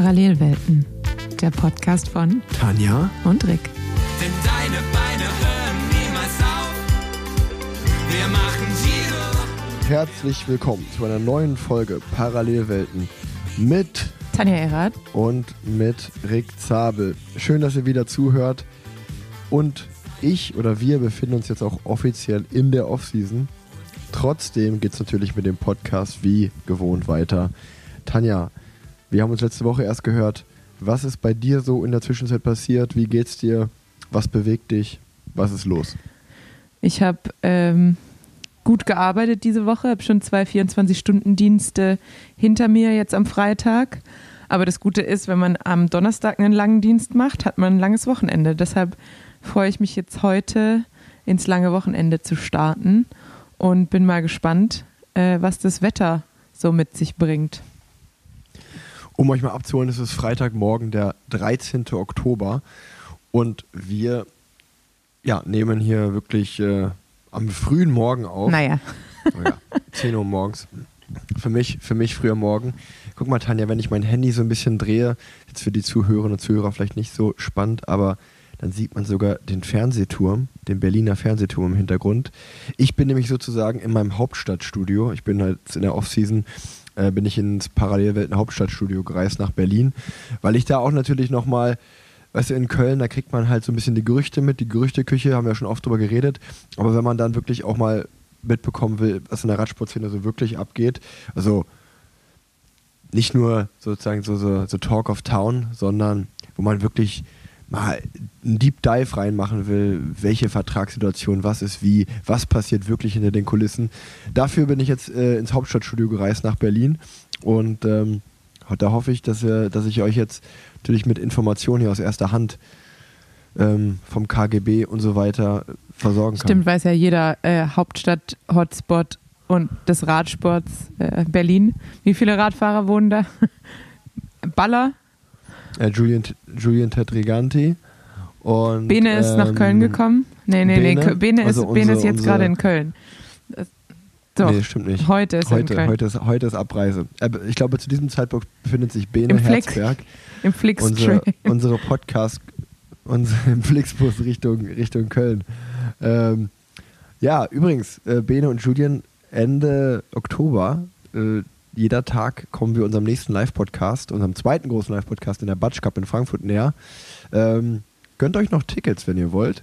Parallelwelten, der Podcast von Tanja und Rick. Denn deine Beine hören niemals auf. Wir machen Giro. Herzlich willkommen zu einer neuen Folge Parallelwelten mit Tanja Erath. und mit Rick Zabel. Schön, dass ihr wieder zuhört. Und ich oder wir befinden uns jetzt auch offiziell in der Offseason. Trotzdem geht es natürlich mit dem Podcast wie gewohnt weiter. Tanja, wir haben uns letzte Woche erst gehört. Was ist bei dir so in der Zwischenzeit passiert? Wie geht's dir? Was bewegt dich? Was ist los? Ich habe ähm, gut gearbeitet diese Woche, habe schon zwei 24-Stunden-Dienste hinter mir jetzt am Freitag. Aber das Gute ist, wenn man am Donnerstag einen langen Dienst macht, hat man ein langes Wochenende. Deshalb freue ich mich jetzt heute ins lange Wochenende zu starten und bin mal gespannt, äh, was das Wetter so mit sich bringt. Um euch mal abzuholen, es ist Freitagmorgen, der 13. Oktober. Und wir ja, nehmen hier wirklich äh, am frühen Morgen auf. Naja, Oh ja, 10 Uhr morgens. Für mich, für mich früher Morgen. Guck mal, Tanja, wenn ich mein Handy so ein bisschen drehe, jetzt für die Zuhörerinnen und Zuhörer vielleicht nicht so spannend, aber dann sieht man sogar den Fernsehturm, den Berliner Fernsehturm im Hintergrund. Ich bin nämlich sozusagen in meinem Hauptstadtstudio. Ich bin halt in der Offseason, äh, bin ich ins Parallelwelten Hauptstadtstudio gereist nach Berlin, weil ich da auch natürlich nochmal, weißt du, in Köln, da kriegt man halt so ein bisschen die Gerüchte mit, die Gerüchteküche, haben wir ja schon oft drüber geredet, aber wenn man dann wirklich auch mal mitbekommen will, was in der Radsportszene so wirklich abgeht, also nicht nur sozusagen so, so, so Talk of Town, sondern wo man wirklich mal einen Deep Dive reinmachen will, welche Vertragssituation, was ist wie, was passiert wirklich hinter den Kulissen. Dafür bin ich jetzt äh, ins Hauptstadtstudio gereist nach Berlin und ähm, da hoffe ich, dass, wir, dass ich euch jetzt natürlich mit Informationen hier aus erster Hand ähm, vom KGB und so weiter versorgen kann. Stimmt, weiß ja jeder äh, Hauptstadt-Hotspot und des Radsports äh, Berlin. Wie viele Radfahrer wohnen da? Baller. Äh, Julian, Julian Tetriganti und Bene ist nach ähm, Köln gekommen. Nee, nee, nee. Bene? Kö- Bene ist, Also Bene ist unsere- jetzt gerade unsere- in Köln. Das, doch, Nee, stimmt nicht. heute ist er in Heute, Köln. heute, ist, heute ist Abreise. Äh, Ich glaube, zu diesem Zeitpunkt befindet sich Bene Im. Herzberg. Im Flix Unsere, unsere Podcast, unsere im Flixbus Richtung, Richtung Köln. Ähm, ja, übrigens, äh, Bene und Julian, Ende Oktober, äh, jeder Tag kommen wir unserem nächsten Live-Podcast, unserem zweiten großen Live-Podcast in der Batsch Cup in Frankfurt näher. Ähm, gönnt euch noch Tickets, wenn ihr wollt.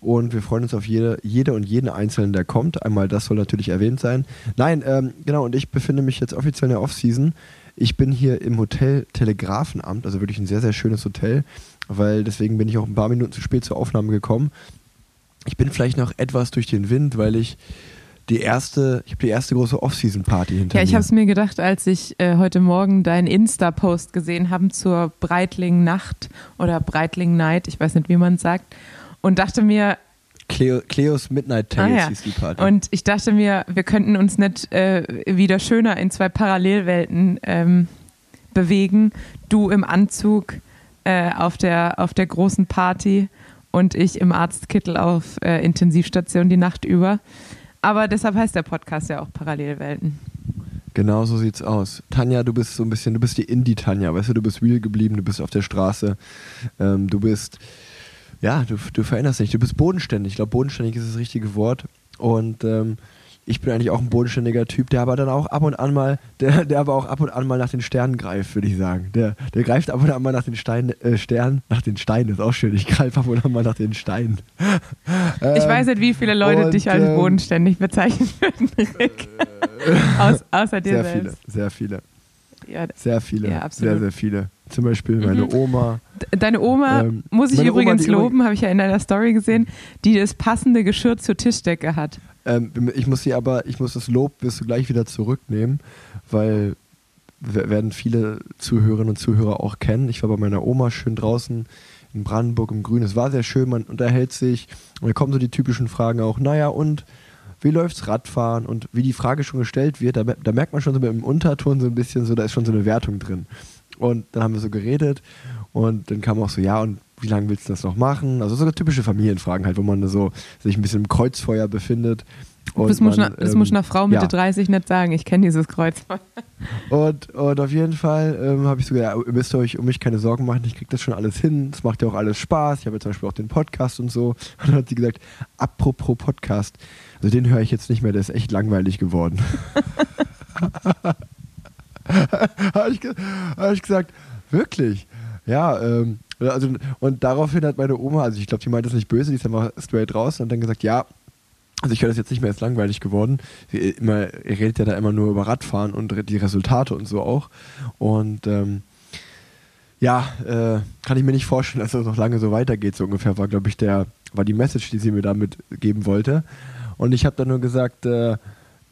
Und wir freuen uns auf jede, jede und jeden Einzelnen, der kommt. Einmal das soll natürlich erwähnt sein. Nein, ähm, genau, und ich befinde mich jetzt offiziell in der Off-Season. Ich bin hier im Hotel Telegrafenamt, also wirklich ein sehr, sehr schönes Hotel, weil deswegen bin ich auch ein paar Minuten zu spät zur Aufnahme gekommen. Ich bin vielleicht noch etwas durch den Wind, weil ich die erste, ich habe die erste große Off-Season-Party hinter Ja, ich mir. habe es mir gedacht, als ich äh, heute Morgen deinen Insta-Post gesehen habe zur Breitling-Nacht oder Breitling-Night, ich weiß nicht, wie man es sagt, und dachte mir, Cleo, Cleos Midnight Tales Ah, ja. hieß die Party. Und ich dachte mir, wir könnten uns nicht äh, wieder schöner in zwei Parallelwelten ähm, bewegen. Du im Anzug äh, auf, der, auf der großen Party und ich im Arztkittel auf äh, Intensivstation die Nacht über. Aber deshalb heißt der Podcast ja auch Parallelwelten. Genau so sieht's aus. Tanja, du bist so ein bisschen, du bist die Indie-Tanja, weißt du, du bist real geblieben, du bist auf der Straße, ähm, du bist, ja, du, du veränderst dich, du bist bodenständig. Ich glaube, bodenständig ist das richtige Wort. Und ähm, ich bin eigentlich auch ein bodenständiger Typ, der aber dann auch ab und an mal, der, der aber auch ab und an mal nach den Sternen greift, würde ich sagen. Der, der greift ab und an mal nach den Stein, äh, Sternen, nach den Steinen, ist auch schön. Ich greife ab und an mal nach den Steinen. Ich weiß nicht, wie viele Leute und, dich als ähm, bodenständig bezeichnen würden, Rick. Aus, außer dir Sehr viele, selbst. sehr viele, Ja, sehr viele, Ja, sehr, sehr viele. Zum Beispiel meine Mhm. Oma. Deine Oma, Ähm, muss ich Oma, übrigens die loben, habe ich ja in deiner Story gesehen, die das passende Geschirr zur Tischdecke hat. Ähm, ich muss sie aber, ich muss das Lob du gleich wieder zurücknehmen, weil werden viele Zuhörerinnen und Zuhörer auch kennen. Ich war bei meiner Oma schön draußen in Brandenburg im Grün. Es war sehr schön, man unterhält sich und da kommen so die typischen Fragen auch, naja und wie läuft's Radfahren und wie die Frage schon gestellt wird, da, da merkt man schon so dem Unterton so ein bisschen so, da ist schon so eine Wertung drin. Und dann haben wir so geredet und dann kam auch so, ja, und wie lange willst du das noch machen? Also so typische Familienfragen halt, wo man so sich ein bisschen im Kreuzfeuer befindet. Und das muss, man, das ähm, muss einer Frau Mitte ja. 30 nicht sagen. Ich kenne dieses Kreuzfeuer. Und, und auf jeden Fall ähm, habe ich so gesagt, ja, ihr müsst euch um mich keine Sorgen machen, ich kriege das schon alles hin, es macht ja auch alles Spaß. Ich habe ja zum Beispiel auch den Podcast und so. Und dann hat sie gesagt, apropos Podcast, also den höre ich jetzt nicht mehr, der ist echt langweilig geworden. habe ich, hab ich gesagt, wirklich? Ja, ähm, also, und daraufhin hat meine Oma, also ich glaube, die meint das nicht böse, die ist einfach straight raus und dann gesagt, ja, also ich höre das jetzt nicht mehr, ist langweilig geworden. Sie, immer, ihr redet ja da immer nur über Radfahren und die Resultate und so auch. Und ähm, ja, äh, kann ich mir nicht vorstellen, dass das noch lange so weitergeht. So ungefähr war, glaube ich, der, war die Message, die sie mir damit geben wollte. Und ich habe dann nur gesagt, äh,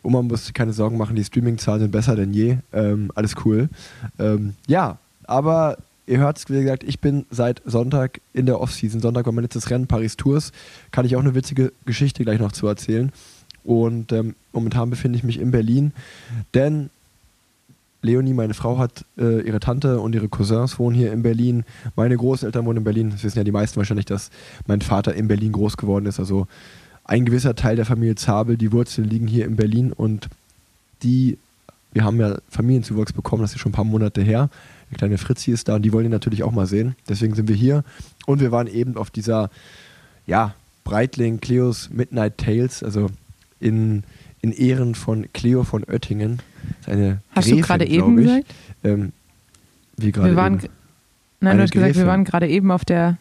Oma muss keine Sorgen machen, die Streaming-Zahlen sind besser denn je. Ähm, alles cool. Ähm, ja, aber ihr hört es, wie gesagt, ich bin seit Sonntag in der Offseason. Sonntag war mein letztes Rennen, Paris Tours. Kann ich auch eine witzige Geschichte gleich noch zu erzählen. Und ähm, momentan befinde ich mich in Berlin, denn Leonie, meine Frau, hat äh, ihre Tante und ihre Cousins wohnen hier in Berlin. Meine Großeltern wohnen in Berlin. Das wissen ja die meisten wahrscheinlich, dass mein Vater in Berlin groß geworden ist. Also ein gewisser Teil der Familie Zabel, die Wurzeln liegen hier in Berlin und die, wir haben ja Familienzuwachs bekommen, das ist schon ein paar Monate her. Der kleine Fritzi ist da und die wollen ihn natürlich auch mal sehen. Deswegen sind wir hier. Und wir waren eben auf dieser, ja, Breitling Cleos Midnight Tales, also in, in Ehren von Cleo von Oettingen. Eine Hast Gräfin, du gerade eben ich. gesagt? Ähm, wie gerade Wir waren, eben. nein, Eine du hast gesagt, wir Gräfin. waren gerade eben auf der.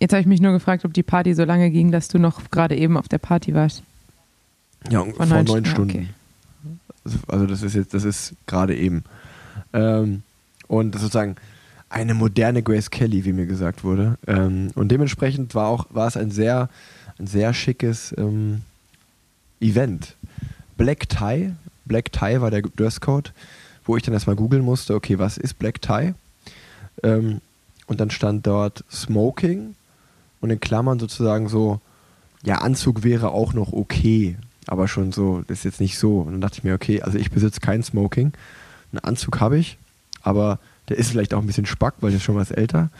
Jetzt habe ich mich nur gefragt, ob die Party so lange ging, dass du noch gerade eben auf der Party warst. Ja, vor neun, ja, Stunden. okay. Also das ist jetzt, das ist gerade eben. Ähm, und sozusagen eine moderne Grace Kelly, wie mir gesagt wurde. Ähm, und dementsprechend war auch, war es ein sehr, ein sehr schickes ähm, Event. Black Tie, Black Tie war der Dresscode, wo ich dann erstmal googeln musste, okay, was ist Black Tie? Ähm, und dann stand dort Smoking und in Klammern sozusagen so, ja, Anzug wäre auch noch okay, aber schon so, das ist jetzt nicht so. Und dann dachte ich mir, okay, also ich besitze kein Smoking. Einen Anzug habe ich, aber der ist vielleicht auch ein bisschen spack, weil der ist schon was älter.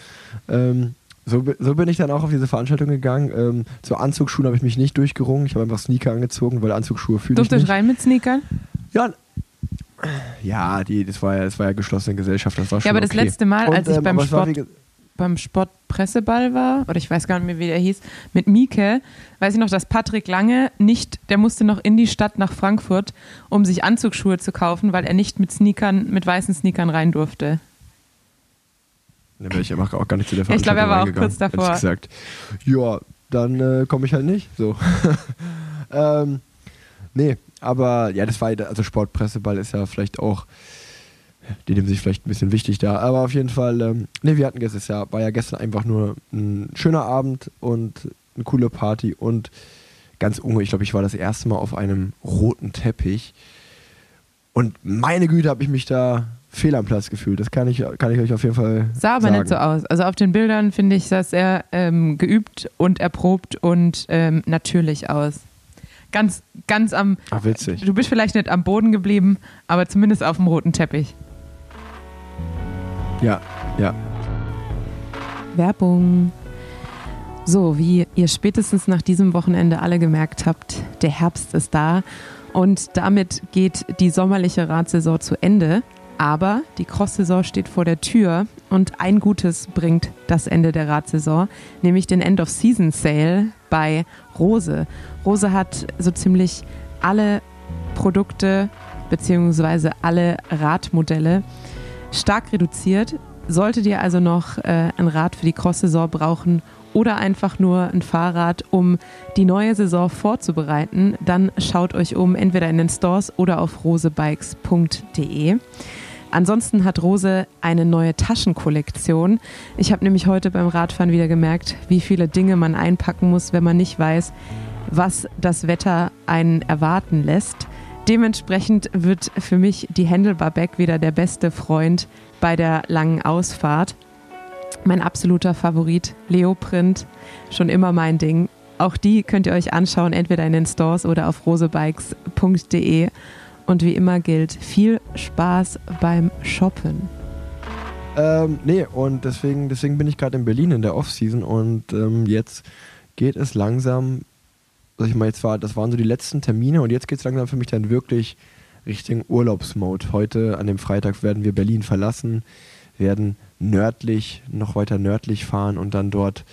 Ähm, so, so bin ich dann auch auf diese Veranstaltung gegangen. Ähm, zu Anzugsschuhen habe ich mich nicht durchgerungen. Ich habe einfach Sneaker angezogen, weil Anzugsschuhe fühle ich Durfte ich nicht. rein mit Sneakern? Ja, ja, die, das war ja, das war ja geschlossene Gesellschaft. Das war schon Ja, aber das okay. letzte Mal, als ich beim aber es war Sport- beim Sportpresseball war, oder ich weiß gar nicht mehr, wie der hieß, mit Mieke, weiß ich noch, dass Patrick Lange nicht, der musste noch in die Stadt nach Frankfurt, um sich Anzugsschuhe zu kaufen, weil er nicht mit Sneakern, mit weißen Sneakern rein durfte. Da wäre ich einfach auch gar nicht zu der Ja, ich glaube, er war auch kurz davor. gesagt. Ja, dann äh, komme ich halt nicht. So. ähm, nee, aber ja, das war ja- also Sportpresseball ist ja vielleicht auch, die nehmen sich vielleicht ein bisschen wichtig da. Aber auf jeden Fall, ähm, nee, wir hatten gestern, es ja, war ja gestern einfach nur ein schöner Abend und eine coole Party und ganz unge, ich glaube, ich war das erste Mal auf einem roten Teppich. Und meine Güte, habe ich mich da fehl am Platz gefühlt. Das kann ich, kann ich euch auf jeden Fall Sah aber sagen. nicht so aus. Also auf den Bildern finde ich, sah sehr ähm, geübt und erprobt und ähm, natürlich aus. Ganz, ganz am. Ach, witzig. Du bist vielleicht nicht am Boden geblieben, aber zumindest auf dem roten Teppich. Ja, ja. Werbung. So, wie ihr spätestens nach diesem Wochenende alle gemerkt habt, der Herbst ist da und damit geht die sommerliche Radsaison zu Ende. Aber die Cross-Saison steht vor der Tür und ein Gutes bringt das Ende der Radsaison, nämlich den End-of-Season-Sale bei Rose. Rose hat so ziemlich alle Produkte beziehungsweise alle Radmodelle stark reduziert. Solltet ihr also noch äh, ein Rad für die Cross-Saison brauchen oder einfach nur ein Fahrrad, um die neue Saison vorzubereiten, dann schaut euch um, entweder in den Stores oder auf rosebikes.de. Ansonsten hat Rose eine neue Taschenkollektion. Ich habe nämlich heute beim Radfahren wieder gemerkt, wie viele Dinge man einpacken muss, wenn man nicht weiß, was das Wetter einen erwarten lässt. Dementsprechend wird für mich die Handlebar Bag wieder der beste Freund bei der langen Ausfahrt. Mein absoluter Favorit, Leoprint, schon immer mein Ding. Auch die könnt ihr euch anschauen, entweder in den Stores oder auf rosebikes.de. Und wie immer gilt, viel Spaß beim Shoppen. Ähm, nee, und deswegen, deswegen bin ich gerade in Berlin in der Off-Season und ähm, jetzt geht es langsam sag ich mal, jetzt war, das waren so die letzten Termine und jetzt geht es langsam für mich dann wirklich Richtung Urlaubsmode. Heute an dem Freitag werden wir Berlin verlassen, werden nördlich, noch weiter nördlich fahren und dann dort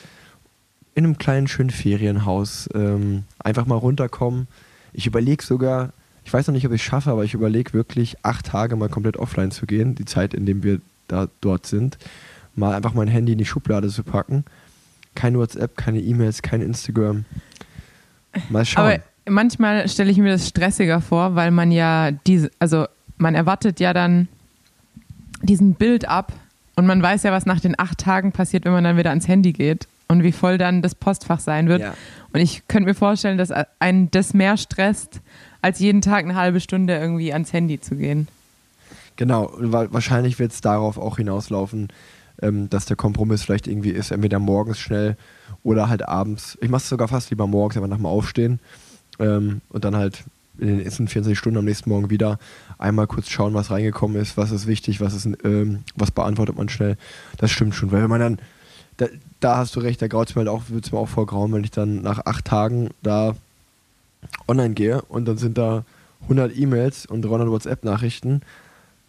in einem kleinen schönen Ferienhaus ähm, einfach mal runterkommen. Ich überlege sogar, ich weiß noch nicht, ob ich es schaffe, aber ich überlege wirklich acht Tage mal komplett offline zu gehen, die Zeit, in dem wir da dort sind, mal einfach mein Handy in die Schublade zu packen. Kein WhatsApp, keine E-Mails, kein Instagram. Mal schauen. Aber manchmal stelle ich mir das stressiger vor, weil man ja diese, also man erwartet ja dann diesen Bild ab und man weiß ja, was nach den acht Tagen passiert, wenn man dann wieder ans Handy geht und wie voll dann das Postfach sein wird. Ja. Und ich könnte mir vorstellen, dass einen das mehr stresst, als jeden Tag eine halbe Stunde irgendwie ans Handy zu gehen. Genau, wa- wahrscheinlich wird es darauf auch hinauslaufen, ähm, dass der Kompromiss vielleicht irgendwie ist, entweder morgens schnell oder halt abends. Ich mache es sogar fast lieber morgens, einfach nach dem Aufstehen ähm, und dann halt in den nächsten 24 Stunden am nächsten Morgen wieder einmal kurz schauen, was reingekommen ist, was ist wichtig, was ist, ähm, was beantwortet man schnell. Das stimmt schon, weil wenn man dann, da, da hast du recht, da graut es mir halt auch, wird es mir auch vorgrauen, wenn ich dann nach acht Tagen da online gehe und dann sind da 100 E-Mails und 300 WhatsApp-Nachrichten,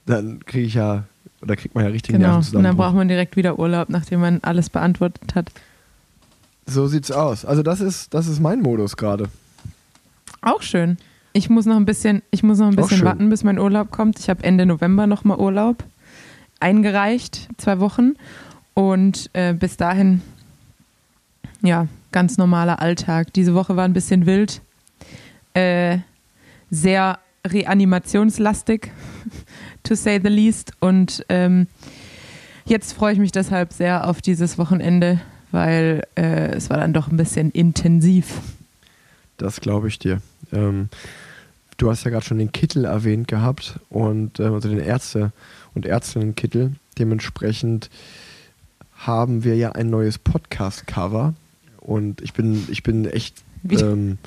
dann kriege ich ja, oder kriegt man ja richtig Genau. Und dann braucht man direkt wieder Urlaub, nachdem man alles beantwortet hat. So sieht's aus. Also das ist, das ist mein Modus gerade. Auch schön. Ich muss noch ein bisschen, ich muss noch ein bisschen warten, bis mein Urlaub kommt. Ich habe Ende November noch mal Urlaub eingereicht, zwei Wochen. Und äh, bis dahin, ja, ganz normaler Alltag. Diese Woche war ein bisschen wild, äh, sehr reanimationslastig, to say the least. Und ähm, jetzt freue ich mich deshalb sehr auf dieses Wochenende, weil äh, es war dann doch ein bisschen intensiv. Das glaube ich dir. Ähm, du hast ja gerade schon den Kittel erwähnt gehabt und äh, also den Ärzte und Ärztinnenkittel. Dementsprechend haben wir ja ein neues Podcast-Cover und ich bin, ich bin echt ähm,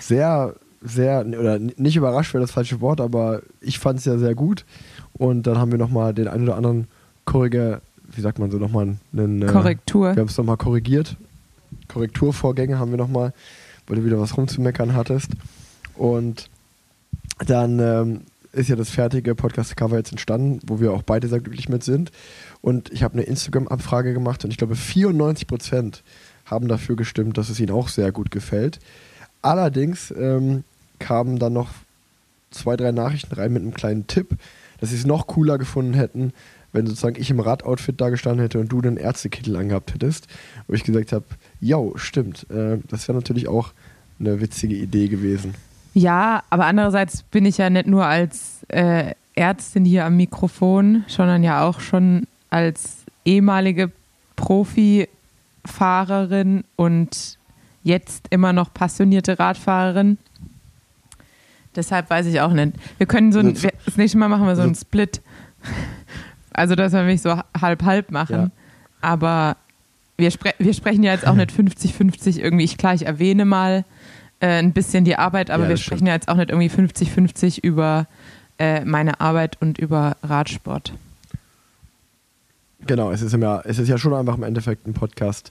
sehr, sehr, oder nicht überrascht wäre das falsche Wort, aber ich fand es ja sehr gut. Und dann haben wir nochmal den einen oder anderen Korriger, wie sagt man so, nochmal einen äh, Korrektur. wir haben es nochmal korrigiert. Korrekturvorgänge haben wir nochmal, weil du wieder was rumzumeckern hattest. Und dann ähm, ist ja das fertige Podcast-Cover jetzt entstanden, wo wir auch beide sehr glücklich mit sind. Und ich habe eine Instagram-Abfrage gemacht und ich glaube 94% haben dafür gestimmt, dass es ihnen auch sehr gut gefällt. Allerdings ähm, kamen dann noch zwei, drei Nachrichten rein mit einem kleinen Tipp, dass sie es noch cooler gefunden hätten, wenn sozusagen ich im Radoutfit da gestanden hätte und du den Ärztekittel angehabt hättest. Wo ich gesagt habe, jo, stimmt, äh, das wäre natürlich auch eine witzige Idee gewesen. Ja, aber andererseits bin ich ja nicht nur als äh, Ärztin hier am Mikrofon, sondern ja auch schon als ehemalige Profifahrerin und jetzt immer noch passionierte Radfahrerin. Deshalb weiß ich auch nicht. Wir können so ein, Also- wir, das nächste Mal machen wir so einen also- Split. Also, dass wir mich so halb-halb machen. Ja. Aber wir, spre wir sprechen ja jetzt auch nicht 50-50 irgendwie. Ich, klar, ich erwähne mal äh, ein bisschen die Arbeit, aber Ja, wir sprechen ja jetzt auch nicht irgendwie 50-50 über äh, meine Arbeit und über Radsport. Genau, es ist, ja, es ist ja schon einfach im Endeffekt ein Podcast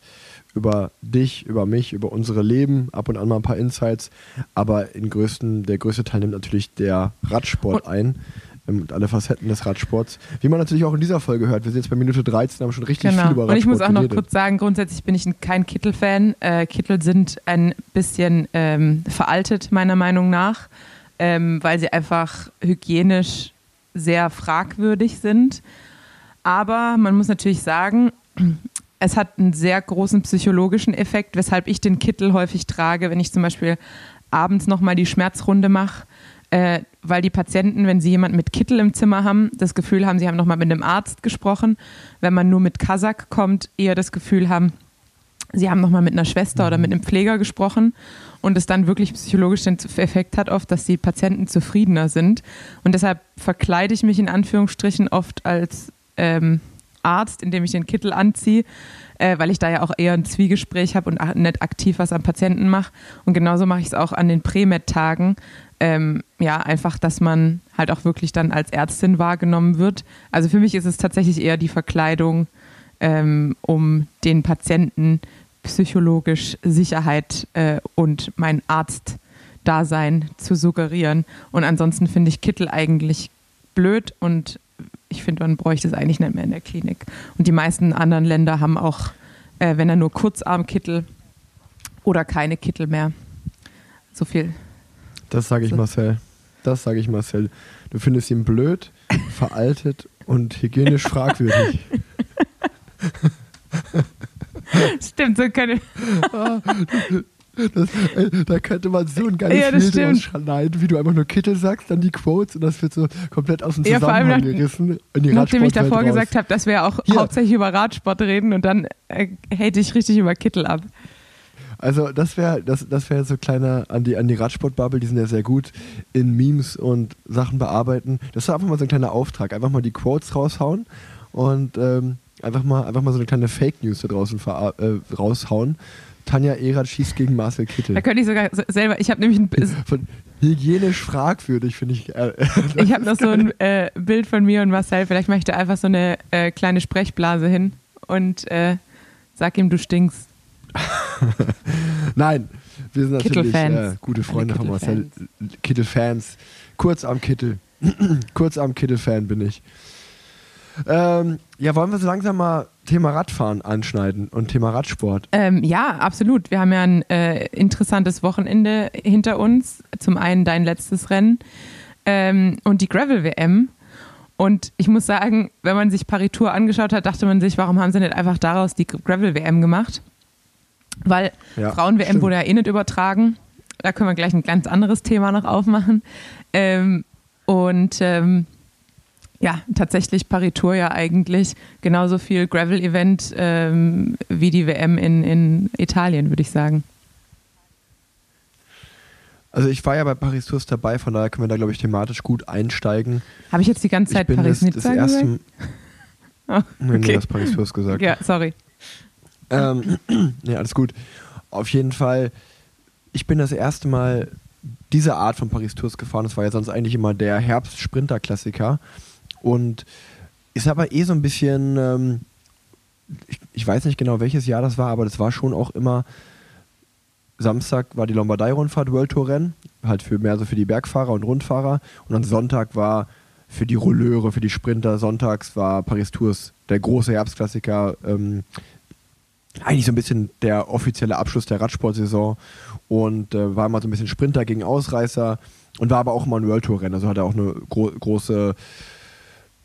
über dich, über mich, über unsere Leben, ab und an mal ein paar Insights, aber in größten, der größte Teil nimmt natürlich der Radsport ein ähm, und alle Facetten des Radsports. Wie man natürlich auch in dieser Folge hört, wir sind jetzt bei Minute 13, haben schon richtig viel über Genau. Radsport Und ich muss auch noch geredet. kurz sagen, grundsätzlich bin ich ein- kein Kittel-Fan. Äh, Kittel sind ein bisschen ähm, veraltet, meiner Meinung nach, ähm, weil sie einfach hygienisch sehr fragwürdig sind. Aber man muss natürlich sagen, es hat einen sehr großen psychologischen Effekt, weshalb ich den Kittel häufig trage, wenn ich zum Beispiel abends nochmal die Schmerzrunde mache, äh, weil die Patienten, wenn sie jemanden mit Kittel im Zimmer haben, das Gefühl haben, sie haben nochmal mit einem Arzt gesprochen. Wenn man nur mit Kasach kommt, eher das Gefühl haben, sie haben nochmal mit einer Schwester oder mit einem Pfleger gesprochen und es dann wirklich psychologisch den Effekt hat oft, dass die Patienten zufriedener sind. Und deshalb verkleide ich mich in Anführungsstrichen oft als ähm, Arzt, indem ich den Kittel anziehe, äh, weil ich da ja auch eher ein Zwiegespräch habe und nicht aktiv was am Patienten mache. Und genauso mache ich es auch an den Prämed-Tagen. Ähm, ja, einfach, dass man halt auch wirklich dann als Ärztin wahrgenommen wird. Also für mich ist es tatsächlich eher die Verkleidung, ähm, um den Patienten psychologisch Sicherheit äh, und mein Arztdasein zu suggerieren. Und ansonsten finde ich Kittel eigentlich blöd und ich finde, man bräuchte es eigentlich nicht mehr in der Klinik. Und die meisten anderen Länder haben auch, äh, wenn er nur Kurzarmkittel oder keine Kittel mehr. So viel. Das sage ich. Marcel. Das sage ich Marcel. Du findest ihn blöd, veraltet und hygienisch fragwürdig. Stimmt, so keine. Das, äh, da könnte man so ein geiles Ja, stimmt. ausschneiden, wie du einfach nur Kittel sagst, dann die Quotes und das wird so komplett aus dem Ja, vor allem Zusammenhang nach- gerissen. In die Nachdem ich davor Radsportwelt gesagt habe, dass wir auch Hier. hauptsächlich über Radsport reden und dann äh, hate ich richtig über Kittel ab. Also das wäre das, das wär so kleiner an die, an die Radsportbubble, die sind ja sehr gut in Memes und Sachen bearbeiten. Das ist einfach mal so ein kleiner Auftrag. Einfach mal die Quotes raushauen und ähm, einfach, mal, einfach mal so eine kleine Fake News da draußen äh, raushauen. Tanja Erath schießt gegen Marcel Da Kittel. könnte ich sogar so- selber, ich habe nämlich ein, Von hygienisch fragwürdig, finde ich. Äh, ich habe noch so ein äh, Bild von mir und Marcel, vielleicht mache ich da einfach so eine äh, kleine Sprechblase hin und äh, sag ihm, du stinkst. Nein, wir sind natürlich äh, gute Freunde von Marcel. Kittel-Fans. Kurz am Kittel. Kurz am Kittel-Fan bin ich. Ähm, ja, wollen wir so langsam mal Thema Radfahren anschneiden und Thema Radsport. Ähm, ja, absolut. Wir haben ja ein äh, interessantes Wochenende hinter uns. Zum einen dein letztes Rennen ähm, und die Gravel-WM. Und ich muss sagen, wenn man sich Paris-Tour angeschaut hat, dachte man sich, warum haben sie nicht einfach daraus die Gravel-WM gemacht? Weil Ja, Frauen-WM wurde ja eh nicht übertragen. Da können wir gleich ein ganz anderes Thema noch aufmachen. Ähm, und ähm, ja, tatsächlich Paris-Tour ja eigentlich genauso viel Gravel-Event ähm, wie die WM in, in Italien, würde ich sagen. Also ich war ja bei Paris Tours dabei, von daher können wir da, glaube ich, thematisch gut einsteigen. Habe ich jetzt die ganze Zeit bin das, das Paris-Nizza erste... gesagt? Oh, Nee, nee, okay. Paris Tours gesagt. Ja, sorry. Ähm, ja, alles gut. Auf jeden Fall, ich bin das erste Mal diese Art von Paris Tours gefahren. Das war ja sonst eigentlich immer der Herbst-Sprinter-Klassiker. Und ist aber eh so ein bisschen, ähm, ich, ich weiß nicht genau welches Jahr das war, aber das war schon auch immer, Samstag war die Lombardei-Rundfahrt World Tour Rennen, halt für mehr so für die Bergfahrer und Rundfahrer. Und dann Sonntag war für die Rolleure, für die Sprinter, sonntags war Paris Tours der große Herbstklassiker, ähm, eigentlich so ein bisschen der offizielle Abschluss der Radsportsaison und äh, war mal so ein bisschen Sprinter gegen Ausreißer und war aber auch mal ein World Tour Rennen, also hatte auch eine gro große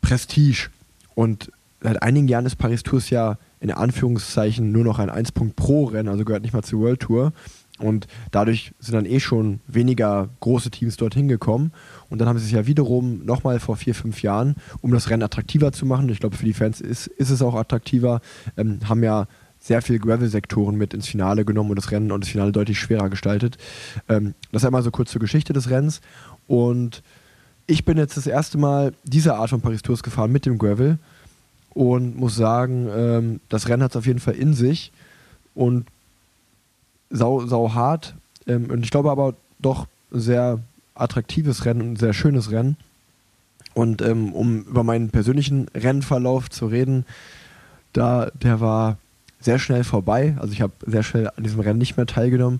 Prestige und seit einigen Jahren ist Paris Tours ja in Anführungszeichen nur noch ein 1. Pro Rennen, also gehört nicht mal zur World Tour und dadurch sind dann eh schon weniger große Teams dorthin gekommen und dann haben sie sich ja wiederum nochmal vor vier, fünf Jahren, um das Rennen attraktiver zu machen, ich glaube für die Fans ist, ist es auch attraktiver, ähm, haben ja sehr viele Gravel-Sektoren mit ins Finale genommen und das Rennen und das Finale deutlich schwerer gestaltet. Ähm, das einmal so kurz zur Geschichte des Rennens. Und ich bin jetzt das erste Mal diese Art von Paris Tours gefahren mit dem Gravel und muss sagen, ähm, das Rennen hat es auf jeden Fall in sich und sau, sau hart. Ähm, und ich glaube aber doch sehr attraktives Rennen und sehr schönes Rennen. Und ähm, um über meinen persönlichen Rennverlauf zu reden, da der war sehr schnell vorbei. Also ich habe sehr schnell an diesem Rennen nicht mehr teilgenommen.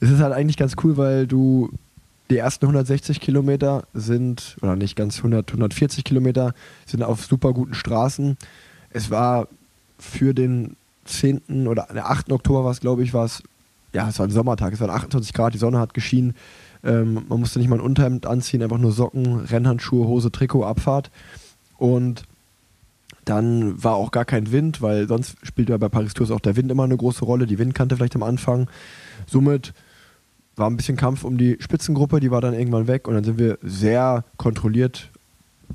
Es ist halt eigentlich ganz cool, weil du die ersten 160 Kilometer sind, oder nicht ganz 100, 140 Kilometer, sind auf super guten Straßen. Es war für den 10. oder der 8. Oktober war es, glaube ich, war es, ja, es war ein Sommertag, es waren 28 Grad, die Sonne hat geschienen. Ähm, man musste nicht mal ein Unterhemd anziehen, einfach nur Socken, Rennhandschuhe, Hose, Trikot, Abfahrt. Und dann war auch gar kein Wind, weil sonst spielt ja bei Paris Tours auch der Wind immer eine große Rolle, die Windkante vielleicht am Anfang. Somit war ein bisschen Kampf um die Spitzengruppe, die war dann irgendwann weg und dann sind wir sehr kontrolliert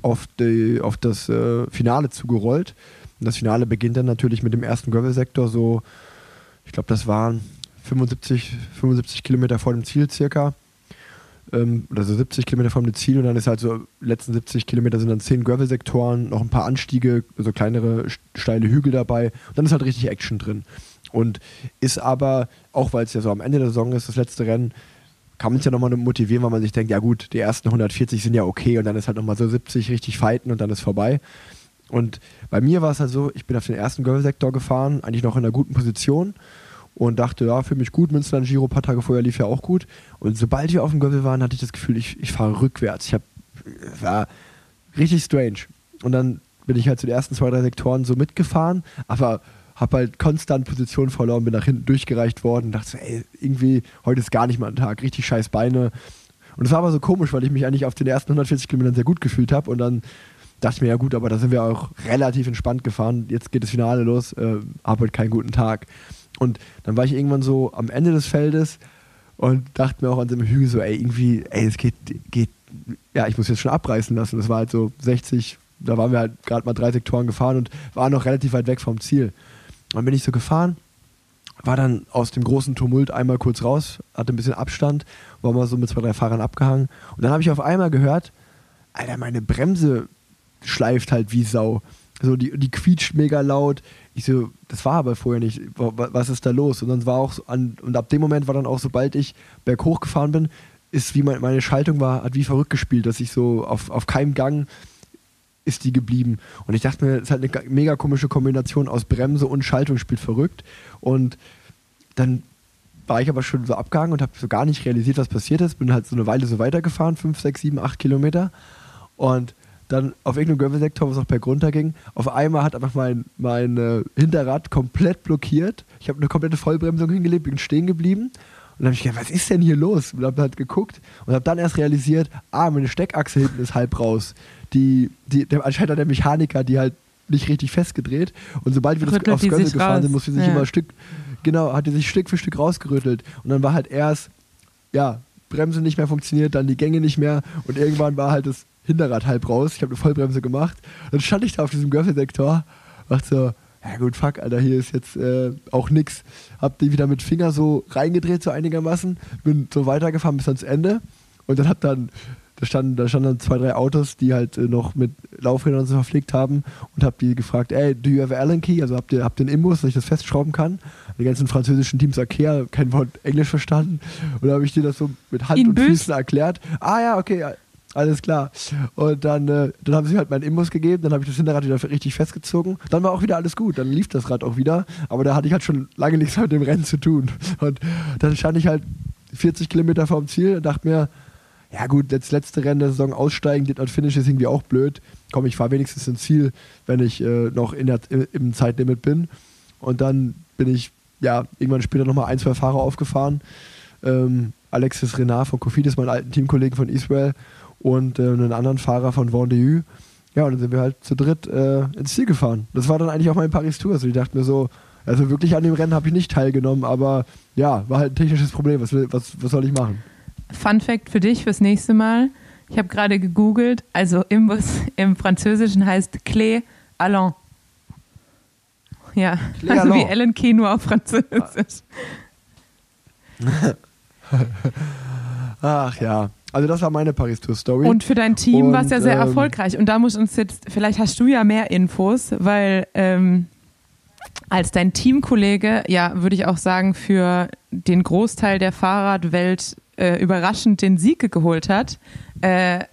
auf, die, auf das äh, Finale zugerollt. Und das Finale beginnt dann natürlich mit dem ersten Gravel-Sektor, so, ich glaube, das waren 75, 75 Kilometer vor dem Ziel circa. Ähm, oder so 70 Kilometer vor dem Ziel und dann ist halt so, letzten 70 Kilometer sind dann 10 Gravel-Sektoren, noch ein paar Anstiege, so kleinere st- steile Hügel dabei und dann ist halt richtig Action drin. Und ist aber, auch weil es ja so am Ende der Saison ist, das letzte Rennen, kann man es ja nochmal motivieren, weil man sich denkt, ja gut, die ersten 140 sind ja okay und dann ist halt nochmal so 70 richtig fighten und dann ist vorbei. Und bei mir war es halt so, ich bin auf den ersten Gravel-Sektor gefahren, eigentlich noch in einer guten Position und dachte, ja, für mich gut. Münsterland Giro paar Tage vorher lief ja auch gut. Und sobald wir auf dem Göppel waren, hatte ich das Gefühl, ich, ich fahre rückwärts. Ich hab, war richtig strange. Und dann bin ich halt zu den ersten zwei, drei Sektoren so mitgefahren, aber habe halt konstant Position verloren, bin nach hinten durchgereicht worden, dachte so, ey, irgendwie, heute ist gar nicht mal ein Tag, richtig scheiß Beine. Und es war aber so komisch, weil ich mich eigentlich auf den ersten 140 Kilometern sehr gut gefühlt habe und dann dachte ich mir, ja gut, aber da sind wir auch relativ entspannt gefahren, jetzt geht das Finale los, äh, habe halt keinen guten Tag. Und dann war ich irgendwann so am Ende des Feldes und dachte mir auch an einem Hügel so, ey, irgendwie, ey, es geht, geht, ja, ich muss jetzt schon abreißen lassen. Das war halt so 60, da waren wir halt gerade mal drei Sektoren gefahren und waren noch relativ weit weg vom Ziel. Dann bin ich so gefahren, war dann aus dem großen Tumult einmal kurz raus, hatte ein bisschen Abstand, war mal so mit zwei, drei Fahrern abgehangen. Und dann habe ich auf einmal gehört, Alter, meine Bremse schleift halt wie Sau. So, die, die quietscht mega laut. Ich so, das war aber vorher nicht. Was ist da los? Und dann war auch an, und ab dem Moment war dann auch, sobald ich berghoch gefahren bin, ist wie mein, meine Schaltung war, hat wie verrückt gespielt, dass ich so auf, auf keinem Gang ist die geblieben. Und ich dachte mir, das ist halt eine mega komische Kombination aus Bremse und Schaltung spielt verrückt. Und dann war ich aber schon so abgehangen und habe so gar nicht realisiert, was passiert ist. Bin halt so eine Weile so weitergefahren, 5, 6, 7, 8 Kilometer. Und dann auf irgendeinem Gravel-Sektor, wo es auch bergunter ging, auf einmal hat einfach mein, mein äh, Hinterrad komplett blockiert. Ich habe eine komplette Vollbremsung hingelegt, bin stehen geblieben. Und dann habe ich gedacht, was ist denn hier los? Und habe halt geguckt und habe dann erst realisiert, ah, meine Steckachse hinten ist halb raus. Die, die, der, anscheinend hat der Mechaniker die halt nicht richtig festgedreht. Und sobald wir das aufs Gössel gefahren raus. sind, musste sie sich ja. immer Stück, genau, hat die sich Stück für Stück rausgerüttelt. Und dann war halt erst, ja, Bremse nicht mehr funktioniert, dann die Gänge nicht mehr und irgendwann war halt das Hinterrad halb raus. Ich habe eine Vollbremse gemacht. Dann stand ich da auf diesem Görfelsektor, dachte so, ja gut, fuck, Alter, hier ist jetzt äh, auch nix. Hab die wieder mit Finger so reingedreht, so einigermaßen. Bin so weitergefahren bis ans Ende. Und dann hab dann, da standen, da standen dann zwei, drei Autos, die halt äh, noch mit Laufrädern so verpflegt haben und hab die gefragt, ey, do you have Allen Key? Also habt ihr, habt ihr einen Imbus, dass ich das festschrauben kann? Die ganzen französischen Teams Ikea, kein Wort Englisch verstanden. Und da habe ich dir das so mit Hand In und? Füßen erklärt. Ah ja, okay, alles klar. Und dann, äh, dann haben sie halt meinen Imbus gegeben, dann habe ich das Hinterrad wieder richtig festgezogen. Dann war auch wieder alles gut, dann lief das Rad auch wieder. Aber da hatte ich halt schon lange nichts mit dem Rennen zu tun. Und dann stand ich halt 40 Kilometer vorm Ziel und dachte mir, ja gut, das letzte Rennen der Saison aussteigen, Did Not Finish ist irgendwie auch blöd. Komm, ich fahre wenigstens ins Ziel, wenn ich äh, noch in der, im Zeitlimit bin. Und dann bin ich ja irgendwann später nochmal ein, zwei Fahrer aufgefahren. Ähm, Alexis Renard von Kofidis, meinen alten Teamkollegen von Israel und äh, einen anderen Fahrer von Vendée. Ja, und dann sind wir halt zu dritt äh, ins Ziel gefahren. Das war dann eigentlich auch mein Paris-Tour. Also ich dachte mir so, also wirklich an dem Rennen habe ich nicht teilgenommen, aber ja, war halt ein technisches Problem. Was, was, was soll ich machen? Fun Fact für dich fürs nächste Mal. Ich habe gerade gegoogelt, also Imbus im Französischen heißt Clé Allon. Ja, Clé also wie Ellen Key nur auf Französisch. Ach ja. Also das war meine Paris-Tour-Story. Und für dein Team war es ja sehr ähm, erfolgreich. Und da muss uns jetzt, vielleicht hast du ja mehr Infos, weil ähm, als dein Teamkollege, ja, würde ich auch sagen, für den Großteil der Fahrradwelt äh, überraschend den Sieg geholt hat, äh,